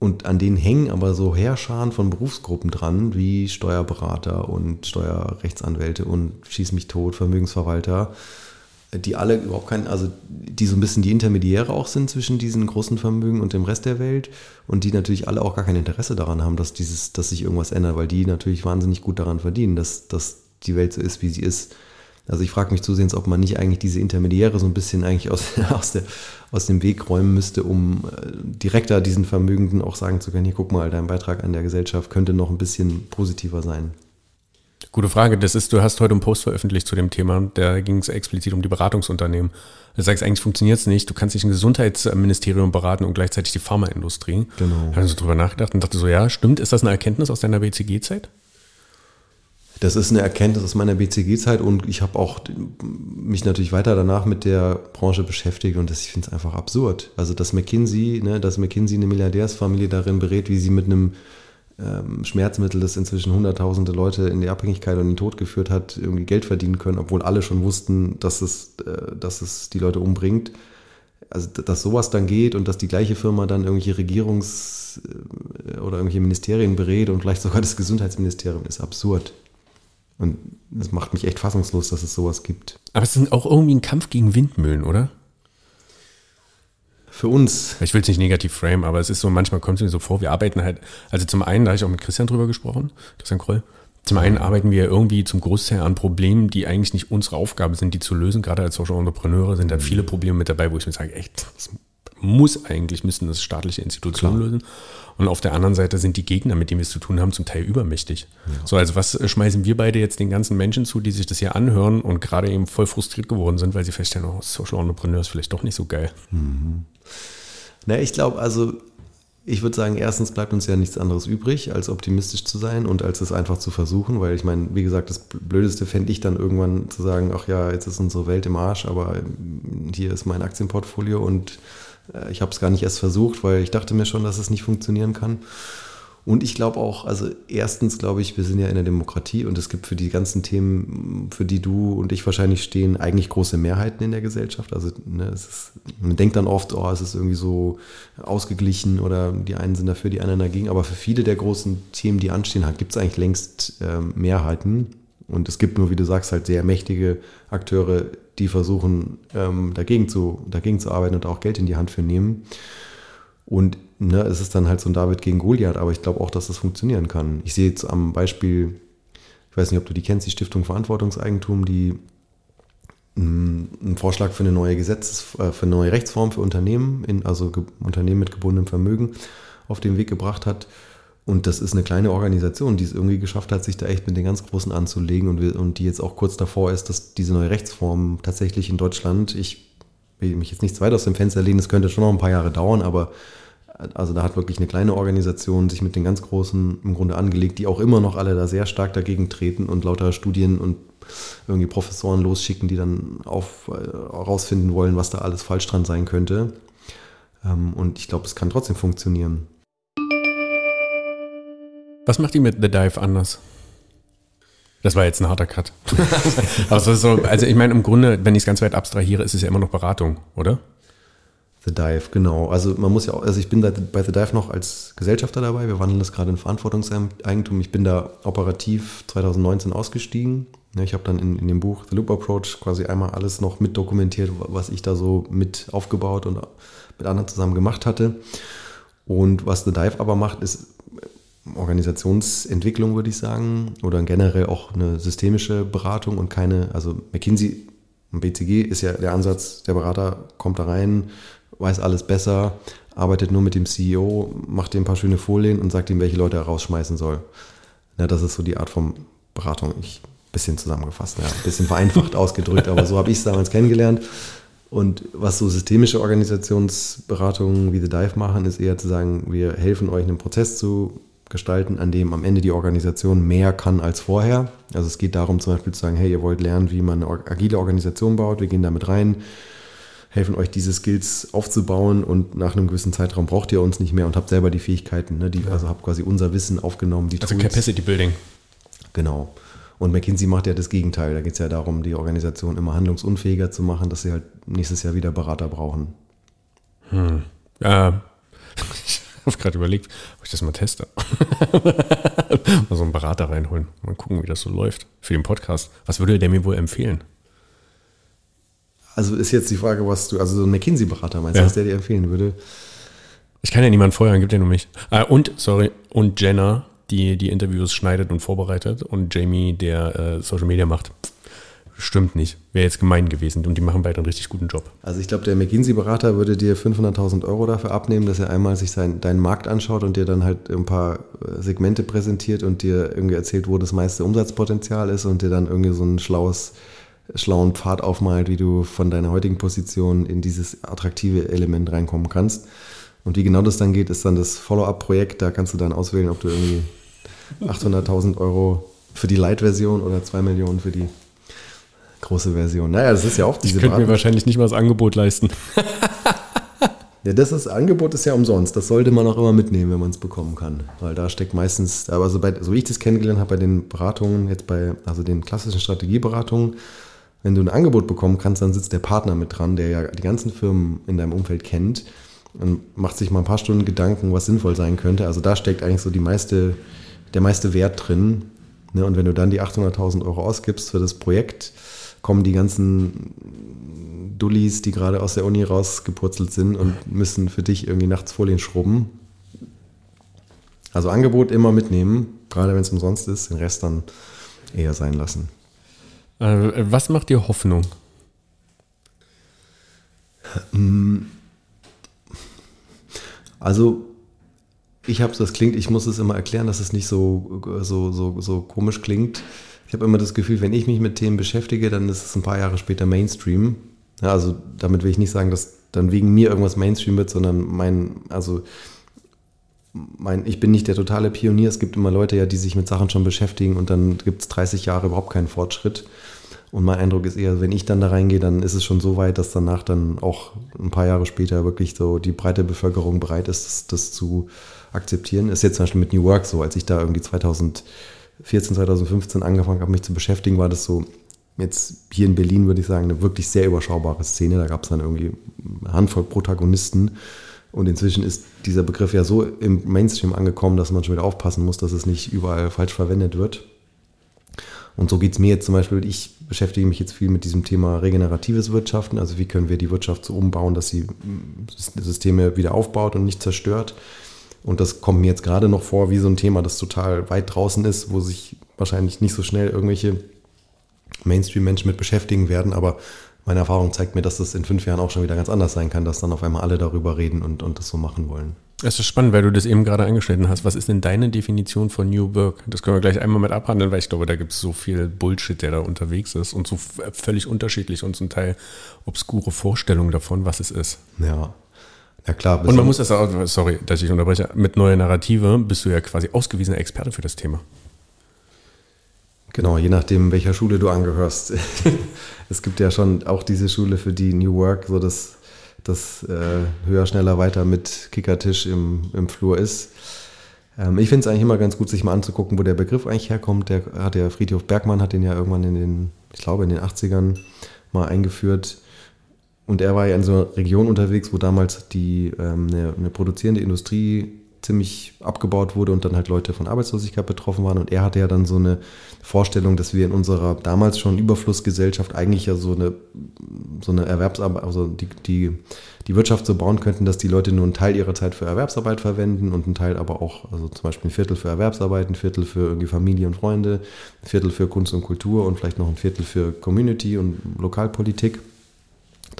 Und an denen hängen aber so Heerscharen von Berufsgruppen dran, wie Steuerberater und Steuerrechtsanwälte und Schieß mich tot, Vermögensverwalter die alle überhaupt keinen, also die so ein bisschen die Intermediäre auch sind zwischen diesen großen Vermögen und dem Rest der Welt und die natürlich alle auch gar kein Interesse daran haben, dass dieses, dass sich irgendwas ändert, weil die natürlich wahnsinnig gut daran verdienen, dass, dass die Welt so ist, wie sie ist. Also ich frage mich zusehends, ob man nicht eigentlich diese Intermediäre so ein bisschen eigentlich aus, aus, der, aus dem Weg räumen müsste, um äh, direkter diesen Vermögenden auch sagen zu können, hier guck mal, dein Beitrag an der Gesellschaft könnte noch ein bisschen positiver sein. Gute Frage. Das ist, du hast heute einen Post veröffentlicht zu dem Thema. Da ging es explizit um die Beratungsunternehmen. Du sagst, eigentlich funktioniert es nicht. Du kannst nicht ein Gesundheitsministerium beraten und gleichzeitig die Pharmaindustrie. Genau. Ich habe so drüber nachgedacht und dachte so, ja, stimmt. Ist das eine Erkenntnis aus deiner BCG-Zeit? Das ist eine Erkenntnis aus meiner BCG-Zeit und ich habe auch mich natürlich weiter danach mit der Branche beschäftigt und das, ich finde es einfach absurd. Also, dass McKinsey, ne, dass McKinsey eine Milliardärsfamilie darin berät, wie sie mit einem ähm, Schmerzmittel, das inzwischen hunderttausende Leute in die Abhängigkeit und den Tod geführt hat, irgendwie Geld verdienen können, obwohl alle schon wussten, dass es, äh, dass es die Leute umbringt. Also, dass sowas dann geht und dass die gleiche Firma dann irgendwelche Regierungs- äh, oder irgendwelche Ministerien berät und vielleicht sogar das Gesundheitsministerium, ist absurd. Und das macht mich echt fassungslos, dass es sowas gibt. Aber es ist auch irgendwie ein Kampf gegen Windmühlen, oder? Für uns. Ich will es nicht negativ frame, aber es ist so, manchmal kommt es mir so vor, wir arbeiten halt, also zum einen, da habe ich auch mit Christian drüber gesprochen, Christian Kroll, zum einen arbeiten wir irgendwie zum Großteil an Problemen, die eigentlich nicht unsere Aufgabe sind, die zu lösen. Gerade als Social Entrepreneure sind da viele Probleme mit dabei, wo ich mir sage, echt, das muss eigentlich, müssen das staatliche Institutionen Klar. lösen. Und auf der anderen Seite sind die Gegner, mit denen wir es zu tun haben, zum Teil übermächtig. So, also was schmeißen wir beide jetzt den ganzen Menschen zu, die sich das hier anhören und gerade eben voll frustriert geworden sind, weil sie feststellen, oh, Social Entrepreneur ist vielleicht doch nicht so geil. Na, ich glaube, also ich würde sagen, erstens bleibt uns ja nichts anderes übrig, als optimistisch zu sein und als es einfach zu versuchen, weil ich meine, wie gesagt, das Blödeste fände ich dann irgendwann zu sagen, ach ja, jetzt ist unsere Welt im Arsch, aber ähm, hier ist mein Aktienportfolio und äh, ich habe es gar nicht erst versucht, weil ich dachte mir schon, dass es nicht funktionieren kann. Und ich glaube auch, also erstens glaube ich, wir sind ja in der Demokratie und es gibt für die ganzen Themen, für die du und ich wahrscheinlich stehen, eigentlich große Mehrheiten in der Gesellschaft. Also ne, ist, man denkt dann oft, oh, es ist irgendwie so ausgeglichen oder die einen sind dafür, die anderen dagegen. Aber für viele der großen Themen, die anstehen, gibt es eigentlich längst ähm, Mehrheiten. Und es gibt nur, wie du sagst, halt sehr mächtige Akteure, die versuchen, ähm, dagegen, zu, dagegen zu arbeiten und auch Geld in die Hand für nehmen. Und ne, es ist dann halt so ein David gegen Goliath, aber ich glaube auch, dass das funktionieren kann. Ich sehe jetzt am Beispiel, ich weiß nicht, ob du die kennst, die Stiftung Verantwortungseigentum, die mh, einen Vorschlag für eine neue Gesetz, äh, für eine neue Rechtsform für Unternehmen, in, also Unternehmen mit gebundenem Vermögen, auf den Weg gebracht hat. Und das ist eine kleine Organisation, die es irgendwie geschafft hat, sich da echt mit den ganz Großen anzulegen und, und die jetzt auch kurz davor ist, dass diese neue Rechtsform tatsächlich in Deutschland, ich will mich jetzt nicht zu weit aus dem Fenster lehnen, es könnte schon noch ein paar Jahre dauern, aber also da hat wirklich eine kleine Organisation sich mit den ganz Großen im Grunde angelegt, die auch immer noch alle da sehr stark dagegen treten und lauter Studien und irgendwie Professoren losschicken, die dann auf, äh, herausfinden wollen, was da alles falsch dran sein könnte. Ähm, und ich glaube, es kann trotzdem funktionieren. Was macht die mit The Dive anders? Das war jetzt ein harter Cut. also, so, also ich meine, im Grunde, wenn ich es ganz weit abstrahiere, ist es ja immer noch Beratung, oder? The Dive, genau. Also man muss ja auch, also ich bin da bei The Dive noch als Gesellschafter dabei. Wir wandeln das gerade in Verantwortungseigentum. Ich bin da operativ 2019 ausgestiegen. Ich habe dann in, in dem Buch The Loop Approach quasi einmal alles noch mit dokumentiert, was ich da so mit aufgebaut und mit anderen zusammen gemacht hatte. Und was The Dive aber macht, ist Organisationsentwicklung, würde ich sagen, oder generell auch eine systemische Beratung und keine, also McKinsey und BCG ist ja der Ansatz, der Berater kommt da rein, weiß alles besser, arbeitet nur mit dem CEO, macht ihm ein paar schöne Folien und sagt ihm, welche Leute er rausschmeißen soll. Ja, das ist so die Art von Beratung. Ich bisschen zusammengefasst, ja, ein bisschen vereinfacht ausgedrückt, aber so habe ich es damals kennengelernt. Und was so systemische Organisationsberatungen wie The Dive machen, ist eher zu sagen, wir helfen euch einen Prozess zu gestalten, an dem am Ende die Organisation mehr kann als vorher. Also es geht darum zum Beispiel zu sagen, hey, ihr wollt lernen, wie man eine agile Organisation baut, wir gehen damit rein, helfen euch diese Skills aufzubauen und nach einem gewissen Zeitraum braucht ihr uns nicht mehr und habt selber die Fähigkeiten, ne? die, ja. also habt quasi unser Wissen aufgenommen. Die also Tools. Capacity Building. Genau. Und McKinsey macht ja das Gegenteil. Da geht es ja darum, die Organisation immer handlungsunfähiger zu machen, dass sie halt nächstes Jahr wieder Berater brauchen. Hm. Ja, ich habe gerade überlegt, ob ich das mal teste. mal so einen Berater reinholen. Mal gucken, wie das so läuft für den Podcast. Was würde der mir wohl empfehlen? Also ist jetzt die Frage, was du, also so ein McKinsey-Berater meinst ja. was der dir empfehlen würde? Ich kann ja niemanden feuern, gibt ja nur mich. Ah, und, sorry, und Jenna, die die Interviews schneidet und vorbereitet und Jamie, der äh, Social Media macht. Stimmt nicht. Wäre jetzt gemein gewesen und die machen beide einen richtig guten Job. Also ich glaube, der McKinsey-Berater würde dir 500.000 Euro dafür abnehmen, dass er einmal sich sein, deinen Markt anschaut und dir dann halt ein paar äh, Segmente präsentiert und dir irgendwie erzählt, wo das meiste Umsatzpotenzial ist und dir dann irgendwie so ein schlaues, schlauen Pfad aufmalt, wie du von deiner heutigen Position in dieses attraktive Element reinkommen kannst. Und wie genau das dann geht, ist dann das Follow-up-Projekt. Da kannst du dann auswählen, ob du irgendwie 800.000 Euro für die Light-Version oder 2 Millionen für die große Version. Naja, das ist ja auch diese Ich könnte mir wahrscheinlich nicht mal das Angebot leisten. Ja, das ist, Angebot ist ja umsonst. Das sollte man auch immer mitnehmen, wenn man es bekommen kann. Weil da steckt meistens, aber so, bei, so wie ich das kennengelernt habe bei den Beratungen, jetzt bei, also den klassischen Strategieberatungen, wenn du ein Angebot bekommen kannst, dann sitzt der Partner mit dran, der ja die ganzen Firmen in deinem Umfeld kennt und macht sich mal ein paar Stunden Gedanken, was sinnvoll sein könnte. Also da steckt eigentlich so die meiste, der meiste Wert drin. Ne? Und wenn du dann die 800.000 Euro ausgibst für das Projekt, kommen die ganzen Dullis, die gerade aus der Uni rausgepurzelt sind und müssen für dich irgendwie nachts Folien schrubben. Also Angebot immer mitnehmen, gerade wenn es umsonst ist, den Rest dann eher sein lassen. Äh, was macht dir Hoffnung? Also ich habe das klingt, ich muss es immer erklären, dass es nicht so, so, so, so komisch klingt. Ich habe immer das Gefühl, wenn ich mich mit Themen beschäftige, dann ist es ein paar Jahre später Mainstream. Ja, also damit will ich nicht sagen, dass dann wegen mir irgendwas Mainstream wird, sondern mein, also mein, ich bin nicht der totale Pionier. Es gibt immer Leute ja, die sich mit Sachen schon beschäftigen und dann gibt es 30 Jahre überhaupt keinen Fortschritt. Und mein Eindruck ist eher, wenn ich dann da reingehe, dann ist es schon so weit, dass danach dann auch ein paar Jahre später wirklich so die breite Bevölkerung bereit ist, das, das zu akzeptieren. Ist jetzt zum Beispiel mit New Work so, als ich da irgendwie 2014, 2015 angefangen habe, mich zu beschäftigen, war das so, jetzt hier in Berlin würde ich sagen, eine wirklich sehr überschaubare Szene. Da gab es dann irgendwie eine Handvoll Protagonisten. Und inzwischen ist dieser Begriff ja so im Mainstream angekommen, dass man schon wieder aufpassen muss, dass es nicht überall falsch verwendet wird. Und so geht es mir jetzt zum Beispiel, ich beschäftige mich jetzt viel mit diesem Thema regeneratives Wirtschaften. Also wie können wir die Wirtschaft so umbauen, dass sie Systeme wieder aufbaut und nicht zerstört. Und das kommt mir jetzt gerade noch vor wie so ein Thema, das total weit draußen ist, wo sich wahrscheinlich nicht so schnell irgendwelche Mainstream-Menschen mit beschäftigen werden. Aber meine Erfahrung zeigt mir, dass das in fünf Jahren auch schon wieder ganz anders sein kann, dass dann auf einmal alle darüber reden und, und das so machen wollen. Es ist spannend, weil du das eben gerade angeschnitten hast. Was ist denn deine Definition von New Work? Das können wir gleich einmal mit abhandeln, weil ich glaube, da gibt es so viel Bullshit, der da unterwegs ist und so völlig unterschiedlich und zum Teil obskure Vorstellungen davon, was es ist. Ja. Ja klar. Und man muss das auch, sorry, dass ich unterbreche, mit neuer Narrative bist du ja quasi ausgewiesener Experte für das Thema. Genau, je nachdem, welcher Schule du angehörst. es gibt ja schon auch diese Schule für die New Work, so das das äh, höher, schneller, weiter mit Kickertisch im, im Flur ist. Ähm, ich finde es eigentlich immer ganz gut, sich mal anzugucken, wo der Begriff eigentlich herkommt. Der hat ja Friedhof Bergmann hat den ja irgendwann in den, ich glaube in den 80ern mal eingeführt. Und er war ja in so einer Region unterwegs, wo damals die ähm, eine, eine produzierende Industrie ziemlich abgebaut wurde und dann halt Leute von Arbeitslosigkeit betroffen waren. Und er hatte ja dann so eine Vorstellung, dass wir in unserer damals schon Überflussgesellschaft eigentlich ja so eine, so eine Erwerbsarbeit, also die, die, die Wirtschaft so bauen könnten, dass die Leute nur einen Teil ihrer Zeit für Erwerbsarbeit verwenden und einen Teil aber auch, also zum Beispiel ein Viertel für Erwerbsarbeit, ein Viertel für irgendwie Familie und Freunde, ein Viertel für Kunst und Kultur und vielleicht noch ein Viertel für Community und Lokalpolitik.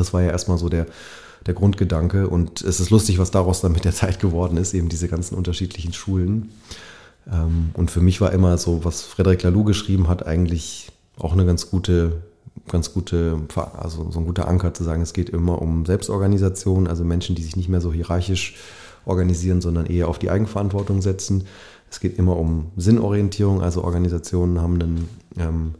Das war ja erstmal so der, der Grundgedanke. Und es ist lustig, was daraus dann mit der Zeit geworden ist, eben diese ganzen unterschiedlichen Schulen. Ähm, und für mich war immer so, was Frederik Laloux geschrieben hat, eigentlich auch eine ganz gute, ganz gute, also so ein guter Anker zu sagen, es geht immer um Selbstorganisation, also Menschen, die sich nicht mehr so hierarchisch organisieren, sondern eher auf die Eigenverantwortung setzen. Es geht immer um Sinnorientierung, also Organisationen haben einen, ähm,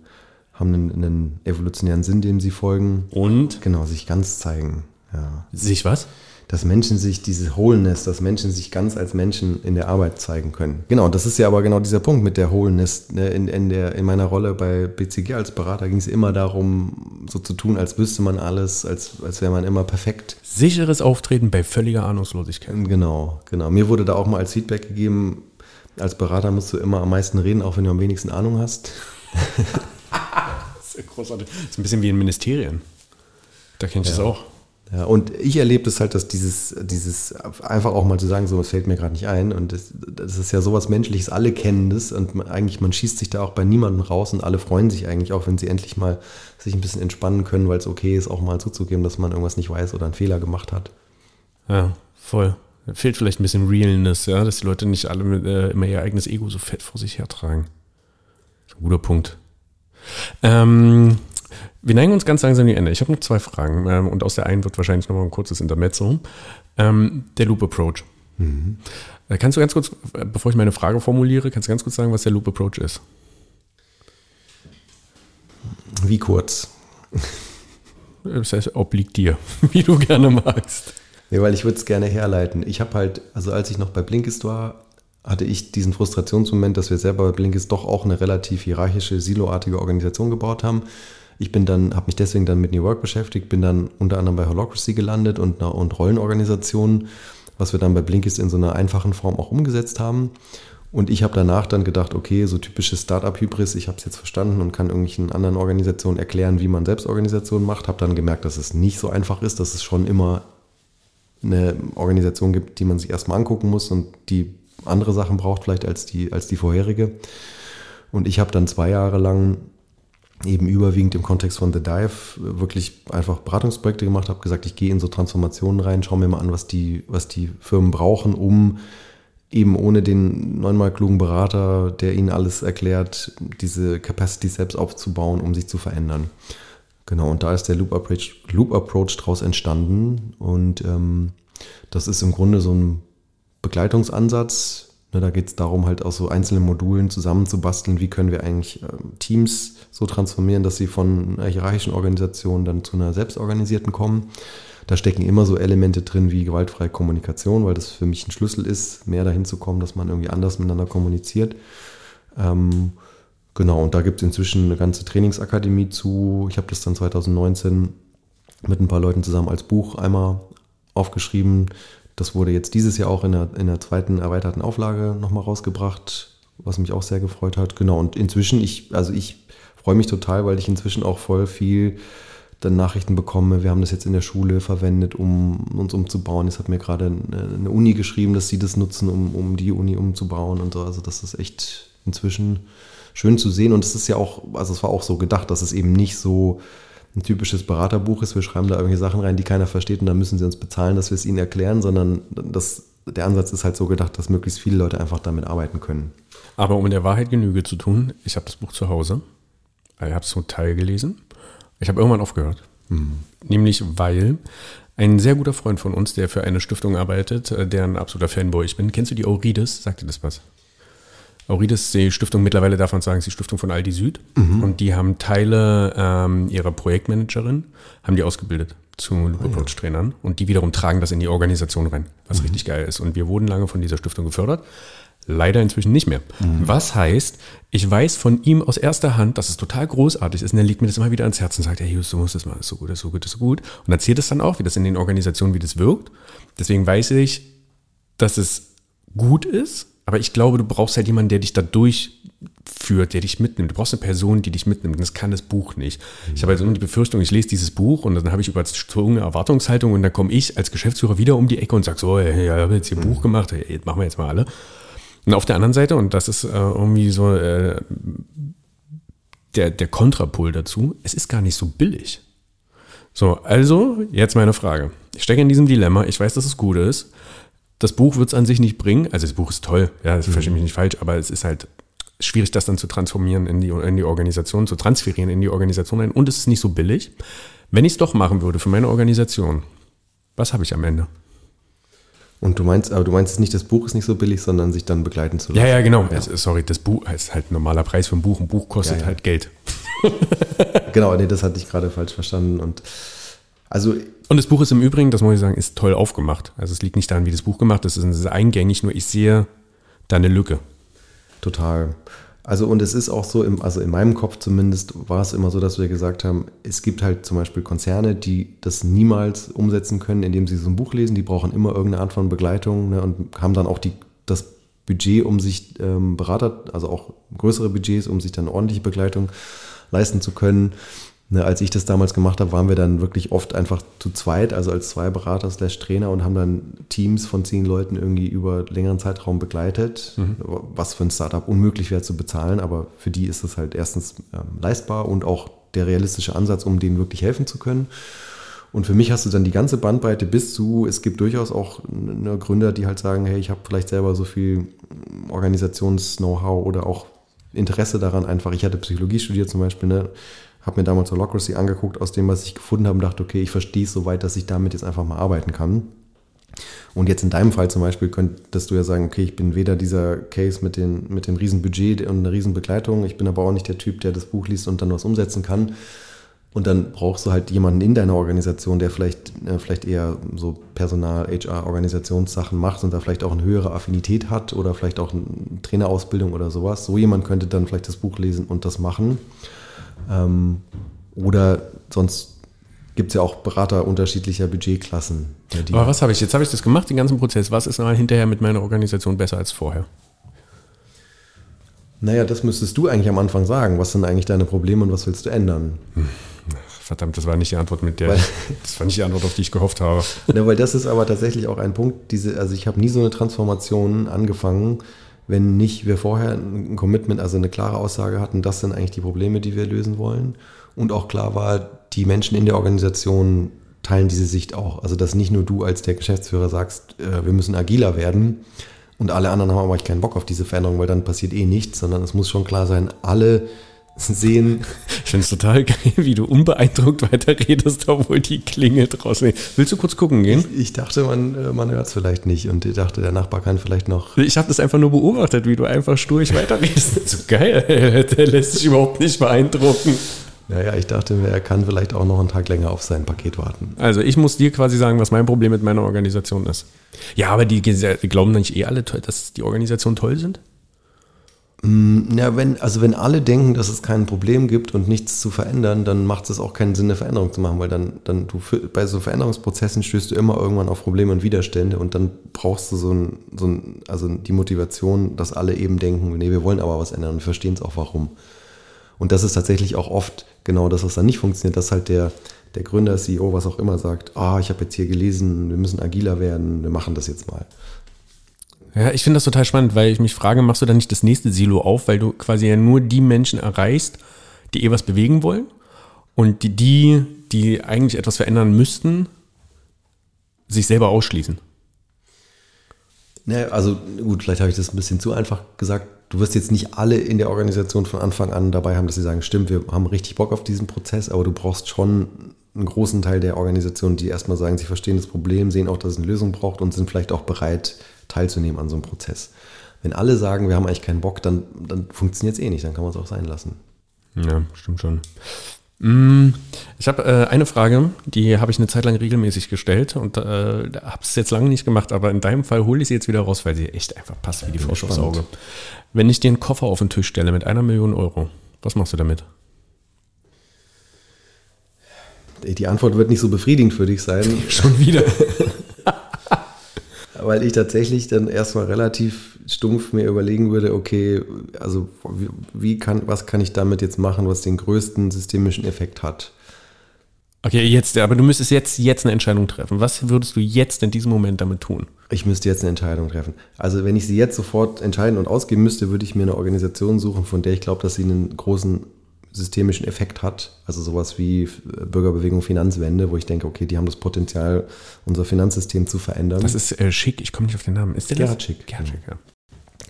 haben einen, einen evolutionären Sinn, dem sie folgen. Und? Genau, sich ganz zeigen. Ja. Sich was? Dass Menschen sich diese Wholeness, dass Menschen sich ganz als Menschen in der Arbeit zeigen können. Genau, das ist ja aber genau dieser Punkt mit der Wholeness. Ne? In, in, der, in meiner Rolle bei BCG als Berater ging es immer darum, so zu tun, als wüsste man alles, als, als wäre man immer perfekt. Sicheres Auftreten bei völliger Ahnungslosigkeit. Genau, genau. Mir wurde da auch mal als Feedback gegeben, als Berater musst du immer am meisten reden, auch wenn du am wenigsten Ahnung hast. das ist ja großartig. Das ist ein bisschen wie in Ministerien. Da kenne ich ja. das auch. Ja, und ich erlebe das halt, dass dieses, dieses einfach auch mal zu sagen, so was fällt mir gerade nicht ein. Und das, das, ist ja sowas Menschliches, alle kennen das und man, eigentlich, man schießt sich da auch bei niemandem raus und alle freuen sich eigentlich auch, wenn sie endlich mal sich ein bisschen entspannen können, weil es okay ist, auch mal zuzugeben, dass man irgendwas nicht weiß oder einen Fehler gemacht hat. Ja, voll. Da fehlt vielleicht ein bisschen Realness, ja, dass die Leute nicht alle mit, äh, immer ihr eigenes Ego so fett vor sich hertragen. Das ist ein guter Punkt. Ähm, wir neigen uns ganz langsam an die Ende. Ich habe noch zwei Fragen ähm, und aus der einen wird wahrscheinlich nochmal ein kurzes Intermezzo. Ähm, der Loop Approach. Mhm. Äh, kannst du ganz kurz, äh, bevor ich meine Frage formuliere, kannst du ganz kurz sagen, was der Loop Approach ist? Wie kurz? Das heißt, obliegt dir, wie du gerne magst. Nee, weil ich würde es gerne herleiten. Ich habe halt, also als ich noch bei Blinkist war, hatte ich diesen Frustrationsmoment, dass wir selber bei Blinkist doch auch eine relativ hierarchische, siloartige Organisation gebaut haben. Ich bin dann, habe mich deswegen dann mit New Work beschäftigt, bin dann unter anderem bei Holocracy gelandet und, und Rollenorganisationen, was wir dann bei Blinkist in so einer einfachen Form auch umgesetzt haben. Und ich habe danach dann gedacht, okay, so typisches Startup-Hybris, ich habe es jetzt verstanden und kann irgendwelchen anderen Organisationen erklären, wie man Selbstorganisation macht. Habe dann gemerkt, dass es nicht so einfach ist, dass es schon immer eine Organisation gibt, die man sich erstmal angucken muss und die andere Sachen braucht vielleicht als die, als die vorherige. Und ich habe dann zwei Jahre lang eben überwiegend im Kontext von The Dive wirklich einfach Beratungsprojekte gemacht, habe gesagt, ich gehe in so Transformationen rein, schaue mir mal an, was die, was die Firmen brauchen, um eben ohne den neunmal klugen Berater, der ihnen alles erklärt, diese Capacity selbst aufzubauen, um sich zu verändern. Genau, und da ist der Loop Approach, Loop Approach draus entstanden. Und ähm, das ist im Grunde so ein Begleitungsansatz. Ne, da geht es darum, halt aus so einzelnen Modulen zusammenzubasteln, wie können wir eigentlich ähm, Teams so transformieren, dass sie von einer hierarchischen Organisation dann zu einer selbstorganisierten kommen. Da stecken immer so Elemente drin wie gewaltfreie Kommunikation, weil das für mich ein Schlüssel ist, mehr dahin zu kommen, dass man irgendwie anders miteinander kommuniziert. Ähm, genau, und da gibt es inzwischen eine ganze Trainingsakademie zu. Ich habe das dann 2019 mit ein paar Leuten zusammen als Buch einmal aufgeschrieben. Das wurde jetzt dieses Jahr auch in der, in der zweiten erweiterten Auflage nochmal rausgebracht, was mich auch sehr gefreut hat. Genau, und inzwischen, ich, also ich freue mich total, weil ich inzwischen auch voll viel dann Nachrichten bekomme, wir haben das jetzt in der Schule verwendet, um uns umzubauen. Es hat mir gerade eine Uni geschrieben, dass sie das nutzen, um, um die Uni umzubauen und so. Also das ist echt inzwischen schön zu sehen. Und es ist ja auch, also es war auch so gedacht, dass es eben nicht so ein typisches Beraterbuch ist. Wir schreiben da irgendwelche Sachen rein, die keiner versteht und dann müssen sie uns bezahlen, dass wir es ihnen erklären, sondern das, der Ansatz ist halt so gedacht, dass möglichst viele Leute einfach damit arbeiten können. Aber um in der Wahrheit Genüge zu tun, ich habe das Buch zu Hause. Ich habe es zum Teil gelesen ich habe irgendwann aufgehört. Mhm. Nämlich weil ein sehr guter Freund von uns, der für eine Stiftung arbeitet, äh, der ein absoluter Fanboy ich bin. Kennst du die Aurides? Sagt dir das was? Aurides, die Stiftung, mittlerweile darf man sagen, ist die Stiftung von Aldi Süd. Mhm. Und die haben Teile ähm, ihrer Projektmanagerin, haben die ausgebildet zu Loop Approach Trainern. Und die wiederum tragen das in die Organisation rein, was mhm. richtig geil ist. Und wir wurden lange von dieser Stiftung gefördert. Leider inzwischen nicht mehr. Mhm. Was heißt, ich weiß von ihm aus erster Hand, dass es total großartig ist und er legt mir das immer wieder ans Herz und sagt, hey, du musst das mal, ist so gut, ist so gut, ist so gut. Und erzählt es dann auch, wie das in den Organisationen, wie das wirkt. Deswegen weiß ich, dass es gut ist, aber ich glaube, du brauchst halt jemanden, der dich da durchführt, der dich mitnimmt. Du brauchst eine Person, die dich mitnimmt. Das kann das Buch nicht. Mhm. Ich habe also immer die Befürchtung, ich lese dieses Buch und dann habe ich überzogene Erwartungshaltung und dann komme ich als Geschäftsführer wieder um die Ecke und sage so, hey, ich habe jetzt hier ein mhm. Buch gemacht, hey, machen wir jetzt mal alle. Und auf der anderen Seite, und das ist äh, irgendwie so äh, der, der Kontrapol dazu, es ist gar nicht so billig. So, also jetzt meine Frage. Ich stecke in diesem Dilemma, ich weiß, dass es gut ist. Das Buch wird es an sich nicht bringen. Also das Buch ist toll, ja, das mhm. verstehe mich nicht falsch, aber es ist halt schwierig, das dann zu transformieren in die, in die Organisation, zu transferieren in die Organisation ein. Und es ist nicht so billig. Wenn ich es doch machen würde für meine Organisation, was habe ich am Ende? Und du meinst, aber du meinst nicht, das Buch ist nicht so billig, sondern sich dann begleiten zu lassen. Ja, ja, genau. Ja. sorry, das Buch ist halt ein normaler Preis für ein Buch. Ein Buch kostet ja, ja. halt Geld. genau, nee, das hatte ich gerade falsch verstanden. Und also. Und das Buch ist im Übrigen, das muss ich sagen, ist toll aufgemacht. Also es liegt nicht daran, wie das Buch gemacht ist, es ist eingängig, nur ich sehe da eine Lücke. Total. Also und es ist auch so, im, also in meinem Kopf zumindest war es immer so, dass wir gesagt haben, es gibt halt zum Beispiel Konzerne, die das niemals umsetzen können, indem sie so ein Buch lesen. Die brauchen immer irgendeine Art von Begleitung ne, und haben dann auch die, das Budget, um sich ähm, Berater, also auch größere Budgets, um sich dann ordentliche Begleitung leisten zu können. Ne, als ich das damals gemacht habe, waren wir dann wirklich oft einfach zu zweit, also als zwei Berater slash Trainer und haben dann Teams von zehn Leuten irgendwie über längeren Zeitraum begleitet, mhm. was für ein Startup unmöglich wäre zu bezahlen, aber für die ist es halt erstens ähm, leistbar und auch der realistische Ansatz, um denen wirklich helfen zu können. Und für mich hast du dann die ganze Bandbreite bis zu, es gibt durchaus auch ne, Gründer, die halt sagen, hey, ich habe vielleicht selber so viel Organisations-Know-how oder auch Interesse daran einfach. Ich hatte Psychologie studiert zum Beispiel, ne? Habe mir damals Holocracy angeguckt, aus dem, was ich gefunden habe, und dachte, okay, ich verstehe es so weit, dass ich damit jetzt einfach mal arbeiten kann. Und jetzt in deinem Fall zum Beispiel könntest du ja sagen, okay, ich bin weder dieser Case mit, den, mit dem riesen Budget und einer riesen Begleitung, ich bin aber auch nicht der Typ, der das Buch liest und dann was umsetzen kann. Und dann brauchst du halt jemanden in deiner Organisation, der vielleicht, äh, vielleicht eher so Personal, HR, Organisationssachen macht und da vielleicht auch eine höhere Affinität hat oder vielleicht auch eine Trainerausbildung oder sowas. So jemand könnte dann vielleicht das Buch lesen und das machen. Ähm, oder sonst gibt es ja auch Berater unterschiedlicher Budgetklassen. Ja, Aber was habe ich? Jetzt habe ich das gemacht, den ganzen Prozess. Was ist hinterher mit meiner Organisation besser als vorher? Naja, das müsstest du eigentlich am Anfang sagen. Was sind eigentlich deine Probleme und was willst du ändern? Hm. Verdammt, das war nicht die Antwort, mit der, weil, das war nicht die Antwort, auf die ich gehofft habe. Ja, weil das ist aber tatsächlich auch ein Punkt, diese, also ich habe nie so eine Transformation angefangen, wenn nicht wir vorher ein Commitment, also eine klare Aussage hatten, das sind eigentlich die Probleme, die wir lösen wollen. Und auch klar war, die Menschen in der Organisation teilen diese Sicht auch. Also dass nicht nur du als der Geschäftsführer sagst, äh, wir müssen agiler werden und alle anderen haben aber keinen Bock auf diese Veränderung, weil dann passiert eh nichts, sondern es muss schon klar sein, alle sehen. Ich finde es total geil, wie du unbeeindruckt weiterredest, obwohl die Klinge draußen ist. Willst du kurz gucken gehen? Ich, ich dachte, man, äh, man hört es vielleicht nicht und ich dachte, der Nachbar kann vielleicht noch. Ich habe das einfach nur beobachtet, wie du einfach sturig weiterredest. so geil, der lässt sich überhaupt nicht beeindrucken. Naja, ich dachte, er kann vielleicht auch noch einen Tag länger auf sein Paket warten. Also ich muss dir quasi sagen, was mein Problem mit meiner Organisation ist. Ja, aber die, glauben nicht eh alle, dass die Organisationen toll sind? Mm, ja, wenn, also wenn alle denken, dass es kein Problem gibt und nichts zu verändern, dann macht es auch keinen Sinn, eine Veränderung zu machen, weil dann, dann du bei so Veränderungsprozessen stößt du immer irgendwann auf Probleme und Widerstände und dann brauchst du so ein, so ein also die Motivation, dass alle eben denken, nee, wir wollen aber was ändern und verstehen es auch warum. Und das ist tatsächlich auch oft genau das, was dann nicht funktioniert, dass halt der, der Gründer, CEO, was auch immer sagt, ah, oh, ich habe jetzt hier gelesen, wir müssen agiler werden, wir machen das jetzt mal. Ja, ich finde das total spannend, weil ich mich frage, machst du da nicht das nächste Silo auf, weil du quasi ja nur die Menschen erreichst, die eh was bewegen wollen und die, die, die eigentlich etwas verändern müssten, sich selber ausschließen. Ne, also gut, vielleicht habe ich das ein bisschen zu einfach gesagt. Du wirst jetzt nicht alle in der Organisation von Anfang an dabei haben, dass sie sagen, stimmt, wir haben richtig Bock auf diesen Prozess, aber du brauchst schon einen großen Teil der Organisation, die erstmal sagen, sie verstehen das Problem, sehen auch, dass es eine Lösung braucht und sind vielleicht auch bereit, teilzunehmen an so einem Prozess. Wenn alle sagen, wir haben eigentlich keinen Bock, dann, dann funktioniert es eh nicht, dann kann man es auch sein lassen. Ja, stimmt schon. Mm, ich habe äh, eine Frage, die habe ich eine Zeit lang regelmäßig gestellt und äh, habe es jetzt lange nicht gemacht, aber in deinem Fall hole ich sie jetzt wieder raus, weil sie echt einfach passt wie die Faust aufs Auge. Wenn ich dir einen Koffer auf den Tisch stelle mit einer Million Euro, was machst du damit? Die Antwort wird nicht so befriedigend für dich sein. Schon wieder. weil ich tatsächlich dann erstmal relativ stumpf mir überlegen würde, okay, also wie kann, was kann ich damit jetzt machen, was den größten systemischen Effekt hat? Okay, jetzt, aber du müsstest jetzt, jetzt eine Entscheidung treffen. Was würdest du jetzt in diesem Moment damit tun? Ich müsste jetzt eine Entscheidung treffen. Also wenn ich sie jetzt sofort entscheiden und ausgeben müsste, würde ich mir eine Organisation suchen, von der ich glaube, dass sie einen großen systemischen Effekt hat. Also sowas wie Bürgerbewegung Finanzwende, wo ich denke, okay, die haben das Potenzial, unser Finanzsystem zu verändern. Das ist äh, Schick, ich komme nicht auf den Namen. Ist der Gerhard Schick. Gerhard Schick, ja.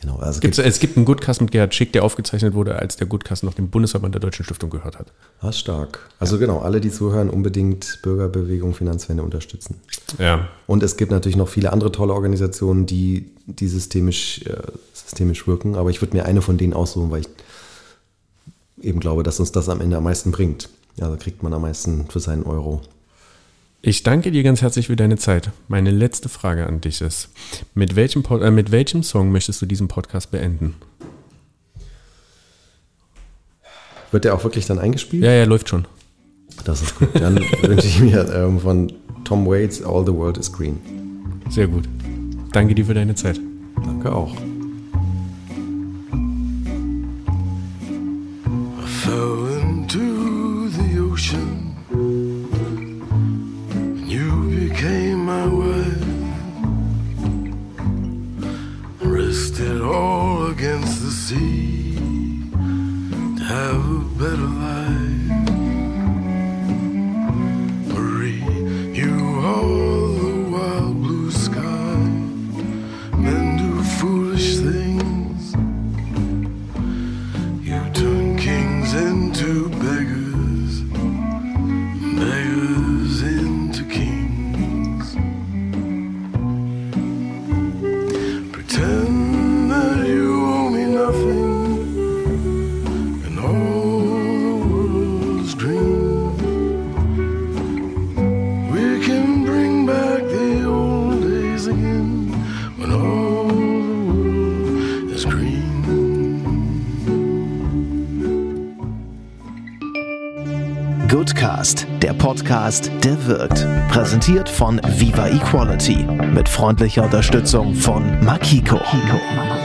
Genau, also es, gibt, es gibt einen Goodcast mit Gerhard Schick, der aufgezeichnet wurde, als der Goodcast noch dem Bundesverband der Deutschen Stiftung gehört hat. Ah, stark. Also ja. genau, alle, die zuhören, unbedingt Bürgerbewegung Finanzwende unterstützen. Ja. Und es gibt natürlich noch viele andere tolle Organisationen, die, die systemisch, äh, systemisch wirken, aber ich würde mir eine von denen aussuchen, weil ich eben glaube, dass uns das am Ende am meisten bringt. Also kriegt man am meisten für seinen Euro. Ich danke dir ganz herzlich für deine Zeit. Meine letzte Frage an dich ist, mit welchem, äh, mit welchem Song möchtest du diesen Podcast beenden? Wird der auch wirklich dann eingespielt? Ja, ja, läuft schon. Das ist gut. Dann wünsche ich mir ähm, von Tom Waits All the World is Green. Sehr gut. Danke dir für deine Zeit. Danke auch. Podcast, der wirkt. Präsentiert von Viva Equality mit freundlicher Unterstützung von Makiko. Makiko.